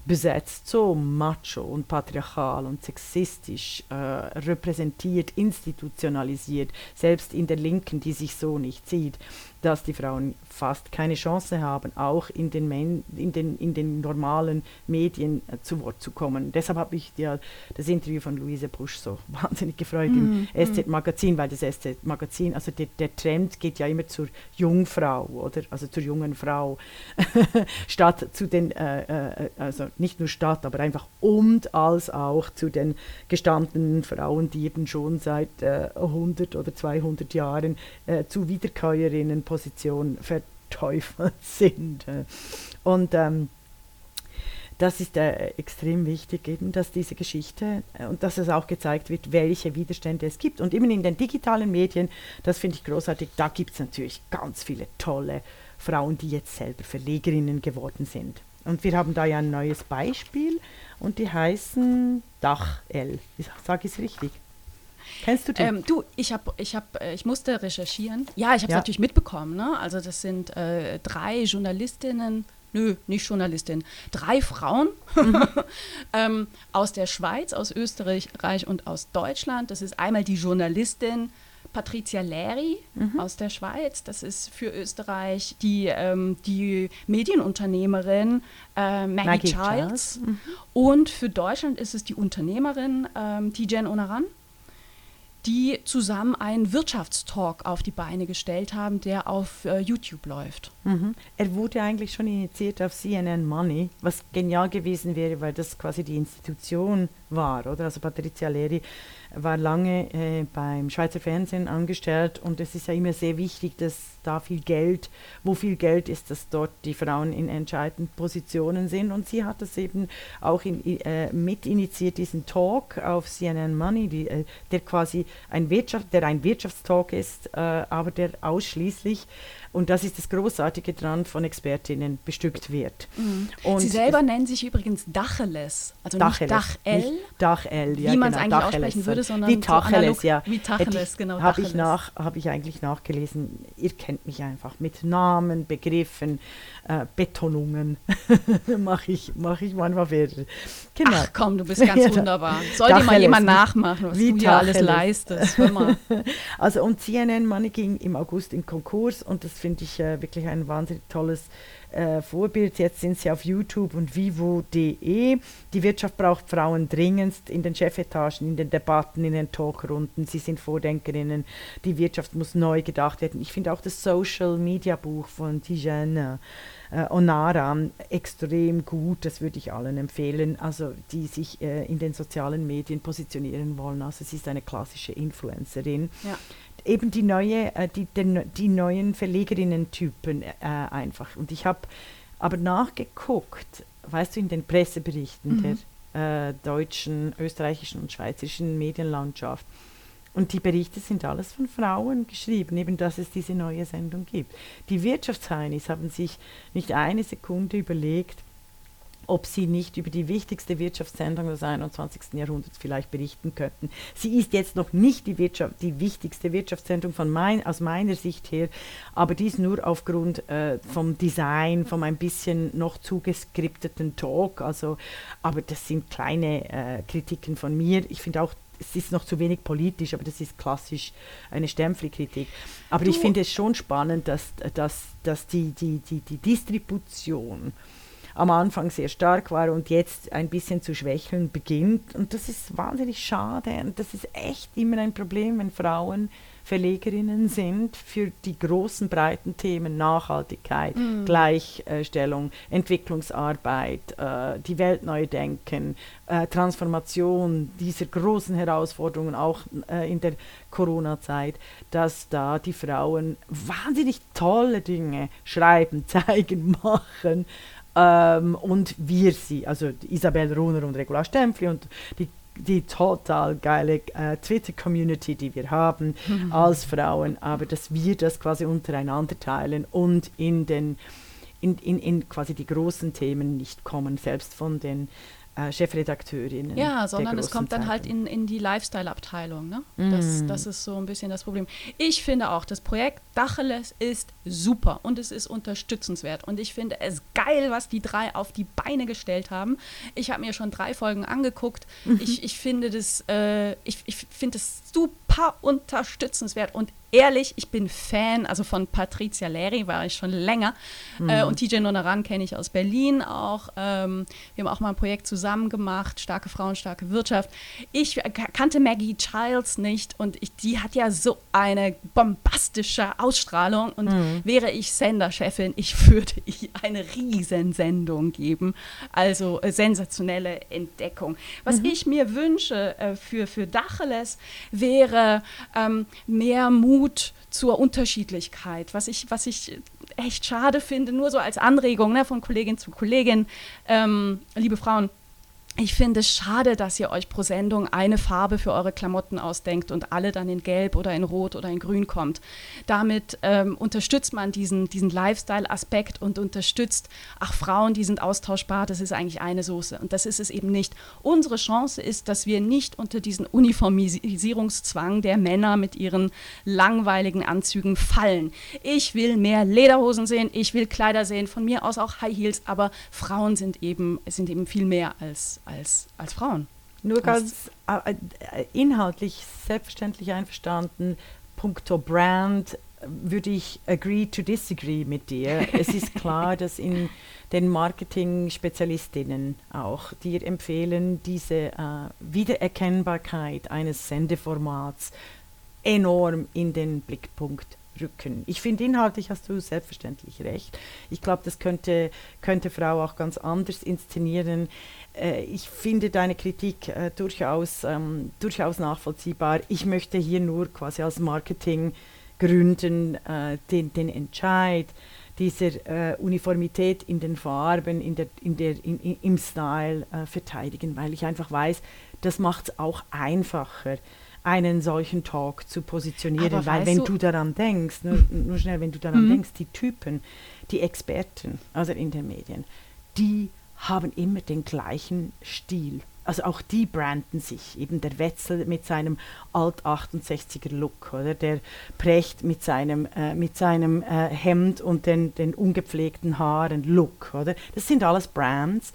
besetzt, so macho und patriarchal und sexistisch äh, repräsentiert, institutionalisiert, selbst in der Linken, die sich so nicht sieht, dass die Frauen fast keine Chance haben, auch in den, Men in den, in den normalen Medien äh, zu Wort zu kommen. Deshalb habe ich ja das Interview von Luise Busch so wahnsinnig gefreut mm, im mm. SZ-Magazin, weil das SZ-Magazin, also der, der, Trend geht ja immer zur Jungfrau, oder? Also zur jungen Frau, statt zu den, äh, äh, also nicht nur statt, aber einfach und als auch zu den gestandenen Frauen, die eben schon seit äh, 100 oder 200 Jahren äh, zu Wiederkäuerinnen Position verteufelt sind. Und ähm, das ist äh, extrem wichtig, eben, dass diese Geschichte äh, und dass es auch gezeigt wird, welche Widerstände es gibt. Und eben in den digitalen Medien, das finde ich großartig, da gibt es natürlich ganz viele tolle Frauen, die jetzt selber Verlegerinnen geworden sind. Und wir haben da ja ein neues Beispiel und die heißen Dach L. Sage ich es richtig? Kennst du die? Ähm, du, ich, hab, ich, hab, äh, ich musste recherchieren. Ja, ich habe es ja. natürlich mitbekommen. Ne? Also das sind äh, drei Journalistinnen, nö, nicht Journalistinnen, drei Frauen mhm. ähm, aus der Schweiz, aus Österreich und aus Deutschland. Das ist einmal die Journalistin Patricia Leri mhm. aus der Schweiz. Das ist für Österreich die, ähm, die Medienunternehmerin äh, Maggie, Maggie Childs. Mhm. Und für Deutschland ist es die Unternehmerin ähm, Tijen Onaran die zusammen einen Wirtschaftstalk auf die Beine gestellt haben, der auf äh, YouTube läuft. Mhm. Er wurde eigentlich schon initiiert auf CNN Money, was genial gewesen wäre, weil das quasi die Institution war, oder? Also Patricia Leri war lange äh, beim Schweizer Fernsehen angestellt und es ist ja immer sehr wichtig, dass da viel Geld, wo viel Geld ist, dass dort die Frauen in entscheidenden Positionen sind. Und sie hat das eben auch in, äh, mit initiiert, diesen Talk auf CNN Money, die, äh, der quasi ein Wirtschaft, der ein Wirtschaftstalk ist, äh, aber der ausschließlich und das ist das Großartige dran, von Expertinnen bestückt wird. Mhm. Sie selber nennen sich übrigens Dacheles, also Dacheles, nicht Dach-L. Dach-L, ja, Wie man es genau, eigentlich Dacheles, aussprechen würde, sondern wie Tacheles, so ja. Wie Tacheles, genau. Habe ich, nach, hab ich eigentlich nachgelesen. Ihr kennt mich einfach mit Namen, Begriffen, äh, Betonungen. mache ich, mach ich manchmal Fehler. Genau. Ach komm, du bist ganz wunderbar. Soll dir mal jemand nachmachen, was wie du hier alles leistest. also und CNN Money ging im August in Konkurs und das finde ich äh, wirklich ein wahnsinnig tolles äh, Vorbild. Jetzt sind sie auf YouTube und vivo.de. Die Wirtschaft braucht Frauen dringendst in den Chefetagen, in den Debatten, in den Talkrunden. Sie sind Vordenkerinnen. Die Wirtschaft muss neu gedacht werden. Ich finde auch das Social Media Buch von Tijane äh, Onara extrem gut. Das würde ich allen empfehlen, also die sich äh, in den sozialen Medien positionieren wollen. Also sie ist eine klassische Influencerin. Ja eben die, neue, äh, die, den, die neuen Verlegerinnen-Typen äh, einfach. Und ich habe aber nachgeguckt, weißt du, in den Presseberichten mhm. der äh, deutschen, österreichischen und schweizerischen Medienlandschaft. Und die Berichte sind alles von Frauen geschrieben, eben dass es diese neue Sendung gibt. Die Wirtschaftsheinis haben sich nicht eine Sekunde überlegt, ob sie nicht über die wichtigste Wirtschaftssendung des 21. Jahrhunderts vielleicht berichten könnten. Sie ist jetzt noch nicht die, Wirtschaft, die wichtigste Wirtschaftssendung von mein, aus meiner Sicht her, aber dies nur aufgrund äh, vom Design, vom ein bisschen noch zugeskripteten Talk. Also, aber das sind kleine äh, Kritiken von mir. Ich finde auch, es ist noch zu wenig politisch, aber das ist klassisch eine Stempelkritik. Aber du ich finde es schon spannend, dass, dass, dass die, die, die, die Distribution am Anfang sehr stark war und jetzt ein bisschen zu schwächeln beginnt. Und das ist wahnsinnig schade. Und das ist echt immer ein Problem, wenn Frauen Verlegerinnen sind für die großen, breiten Themen Nachhaltigkeit, mm. Gleichstellung, Entwicklungsarbeit, äh, die Welt neu denken, äh, Transformation dieser großen Herausforderungen, auch äh, in der Corona-Zeit, dass da die Frauen wahnsinnig tolle Dinge schreiben, zeigen, machen ähm, und wir sie, also Isabel Runer und Regula Stempfli und die, die total geile äh, Twitter-Community, die wir haben mhm. als Frauen, aber dass wir das quasi untereinander teilen und in den in, in, in quasi die großen Themen nicht kommen, selbst von den äh, Chefredakteurinnen. Ja, sondern es kommt dann halt in, in die Lifestyle-Abteilung. Ne? Mm. Das, das ist so ein bisschen das Problem. Ich finde auch, das Projekt Dacheles ist super und es ist unterstützenswert. Und ich finde es geil, was die drei auf die Beine gestellt haben. Ich habe mir schon drei Folgen angeguckt. Mhm. Ich, ich finde das, äh, ich, ich finde das super unterstützenswert und ehrlich, ich bin Fan, also von Patricia Leri war ich schon länger mhm. äh, und TJ Nonaran kenne ich aus Berlin auch. Ähm, wir haben auch mal ein Projekt zusammen gemacht, Starke Frauen, starke Wirtschaft. Ich kannte Maggie Childs nicht und ich, die hat ja so eine bombastische Ausstrahlung und mhm. wäre ich Senderchefin, ich würde ihr eine Riesensendung geben. Also äh, sensationelle Entdeckung. Was mhm. ich mir wünsche äh, für, für Dacheles wäre ähm, mehr Mut zur Unterschiedlichkeit. Was ich, was ich echt schade finde, nur so als Anregung ne, von Kollegin zu Kollegin, ähm, liebe Frauen, ich finde es schade, dass ihr euch pro Sendung eine Farbe für eure Klamotten ausdenkt und alle dann in Gelb oder in Rot oder in Grün kommt. Damit ähm, unterstützt man diesen, diesen Lifestyle-Aspekt und unterstützt, ach, Frauen, die sind austauschbar, das ist eigentlich eine Soße. Und das ist es eben nicht. Unsere Chance ist, dass wir nicht unter diesen Uniformisierungszwang der Männer mit ihren langweiligen Anzügen fallen. Ich will mehr Lederhosen sehen, ich will Kleider sehen, von mir aus auch High Heels, aber Frauen sind eben, sind eben viel mehr als als, als Frauen. Nur ganz äh, äh, inhaltlich selbstverständlich einverstanden. Punkto Brand würde ich agree to disagree mit dir. es ist klar, dass in den Marketing-Spezialistinnen auch dir empfehlen, diese äh, Wiedererkennbarkeit eines Sendeformats enorm in den Blickpunkt rücken. Ich finde, inhaltlich hast du selbstverständlich recht. Ich glaube, das könnte, könnte Frau auch ganz anders inszenieren. Äh, ich finde deine Kritik äh, durchaus, ähm, durchaus nachvollziehbar. Ich möchte hier nur quasi als Marketing gründen äh, den, den Entscheid dieser äh, Uniformität in den Farben, in der, in der, in, im Style äh, verteidigen, weil ich einfach weiß, das macht es auch einfacher einen solchen Talk zu positionieren. Aber weil wenn du, du, daran denkst, nur, nur, schnell, wenn du daran mhm. denkst, die Typen, die Experten, also in den Medien, die haben immer den gleichen Stil. Also auch die branden sich. Eben der Wetzel mit seinem Alt-68er Look, oder der Precht mit seinem, äh, mit seinem äh, Hemd und den, den ungepflegten Haaren Look, oder? Das sind alles Brands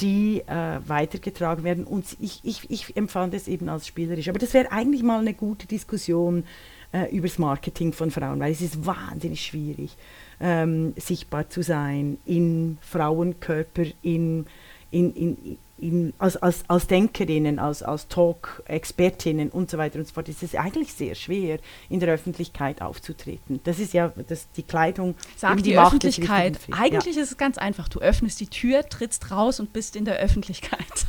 die äh, weitergetragen werden. Und ich, ich, ich empfand es eben als spielerisch. Aber das wäre eigentlich mal eine gute Diskussion äh, über das Marketing von Frauen, weil es ist wahnsinnig schwierig, ähm, sichtbar zu sein in Frauenkörper, in, in, in, in, als, als, als Denkerinnen, als, als Talk-Expertinnen und so weiter und so fort, ist es eigentlich sehr schwer, in der Öffentlichkeit aufzutreten. Das ist ja das, die Kleidung. Sagt die, die Öffentlichkeit. Eigentlich ja. ist es ganz einfach. Du öffnest die Tür, trittst raus und bist in der Öffentlichkeit.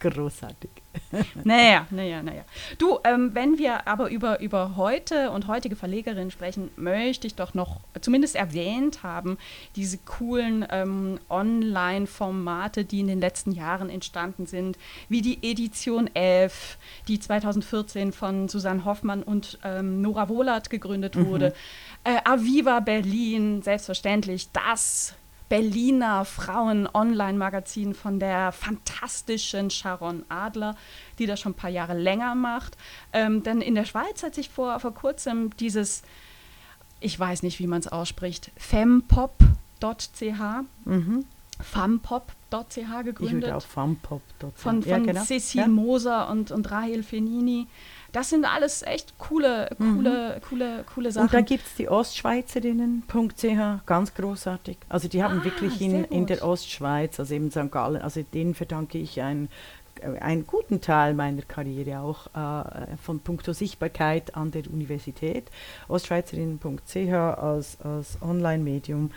Großartig. naja, naja, naja. Du, ähm, wenn wir aber über, über heute und heutige Verlegerinnen sprechen, möchte ich doch noch zumindest erwähnt haben, diese coolen ähm, Online-Formate, die in den letzten Jahren entstanden sind, wie die Edition 11, die 2014 von Susanne Hoffmann und ähm, Nora Wohlert gegründet mhm. wurde. Äh, Aviva Berlin, selbstverständlich, das Berliner Frauen-Online-Magazin von der fantastischen Sharon Adler, die das schon ein paar Jahre länger macht. Ähm, denn in der Schweiz hat sich vor, vor kurzem dieses, ich weiß nicht, wie man es ausspricht, fempop.ch, mhm. fampop.ch gegründet. Ich würde auch fampop.ch. Von, von ja, genau. Cecile ja. Moser und, und Rahel Fenini. Das sind alles echt coole, coole, mhm. coole, coole Sachen. Und da gibt es die Ostschweizerinnen.ch, ganz großartig. Also die haben ah, wirklich in, in der Ostschweiz, also eben St. Gallen, also denen verdanke ich einen, einen guten Teil meiner Karriere auch äh, von puncto Sichtbarkeit an der Universität. Ostschweizerinnen.ch als, als Online-Medium.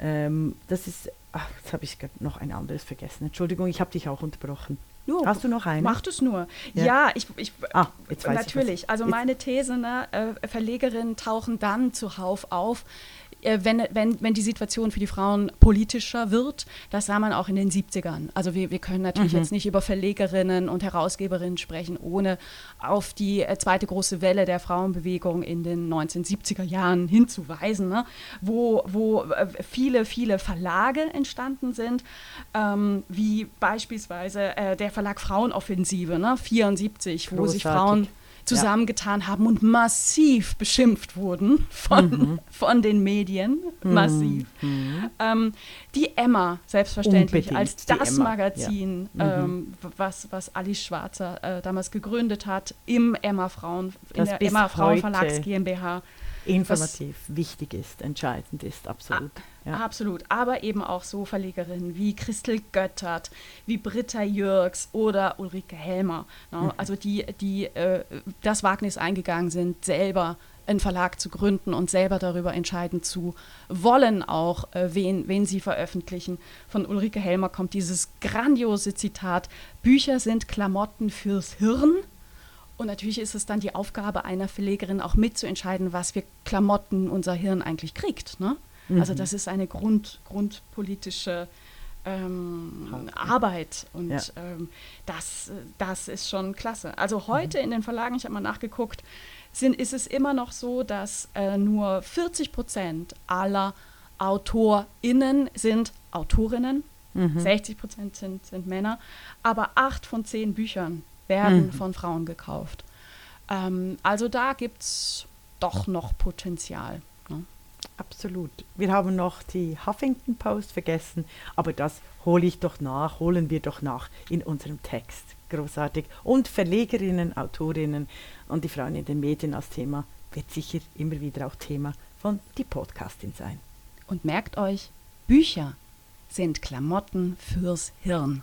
Ähm, das ist, ach, jetzt habe ich noch ein anderes vergessen. Entschuldigung, ich habe dich auch unterbrochen. Nur, Hast du noch eine? Mach es nur. Ja, ja ich, ich ah, natürlich. Ich, also meine These, ne, äh, Verlegerinnen tauchen dann zuhauf auf, wenn, wenn, wenn die Situation für die Frauen politischer wird, das sah man auch in den 70ern. Also wir, wir können natürlich mhm. jetzt nicht über Verlegerinnen und Herausgeberinnen sprechen, ohne auf die äh, zweite große Welle der Frauenbewegung in den 1970er Jahren hinzuweisen, ne? wo, wo äh, viele, viele Verlage entstanden sind, ähm, wie beispielsweise äh, der Verlag Frauenoffensive, ne? 74, wo Großartig. sich Frauen zusammengetan haben und massiv beschimpft wurden von, mhm. von den Medien. Mhm. Massiv. Mhm. Ähm, die Emma, selbstverständlich, Unbedingt als das Emma. Magazin, ja. ähm, mhm. was, was Alice Schwarzer äh, damals gegründet hat, im Emma Frauen, in das der Emma Frauen Verlags GmbH informativ wichtig ist, entscheidend ist, absolut. Ja. Absolut, aber eben auch so Verlegerinnen wie Christel Göttert, wie Britta Jürgs oder Ulrike Helmer, ne? mhm. also die, die äh, das Wagnis eingegangen sind, selber einen Verlag zu gründen und selber darüber entscheiden zu wollen, auch äh, wen, wen sie veröffentlichen. Von Ulrike Helmer kommt dieses grandiose Zitat, Bücher sind Klamotten fürs Hirn und natürlich ist es dann die Aufgabe einer Verlegerin auch mitzuentscheiden, was für Klamotten unser Hirn eigentlich kriegt. Ne? Also das ist eine Grund, grundpolitische ähm, Arbeit und Ja. ähm, das, das ist schon klasse. Also heute in den Verlagen, ich habe mal nachgeguckt, sind, ist es immer noch so, dass äh, nur 40 Prozent aller AutorInnen sind Autorinnen, 60 Prozent sind, sind Männer, aber acht von zehn Büchern werden von Frauen gekauft. Ähm, also da gibt es doch noch Potenzial. Ne? Absolut. Wir haben noch die Huffington Post vergessen, aber das hole ich doch nach, holen wir doch nach in unserem Text. Großartig. Und Verlegerinnen, Autorinnen und die Frauen in den Medien als Thema wird sicher immer wieder auch Thema von die Podcastin sein. Und merkt euch, Bücher sind Klamotten fürs Hirn.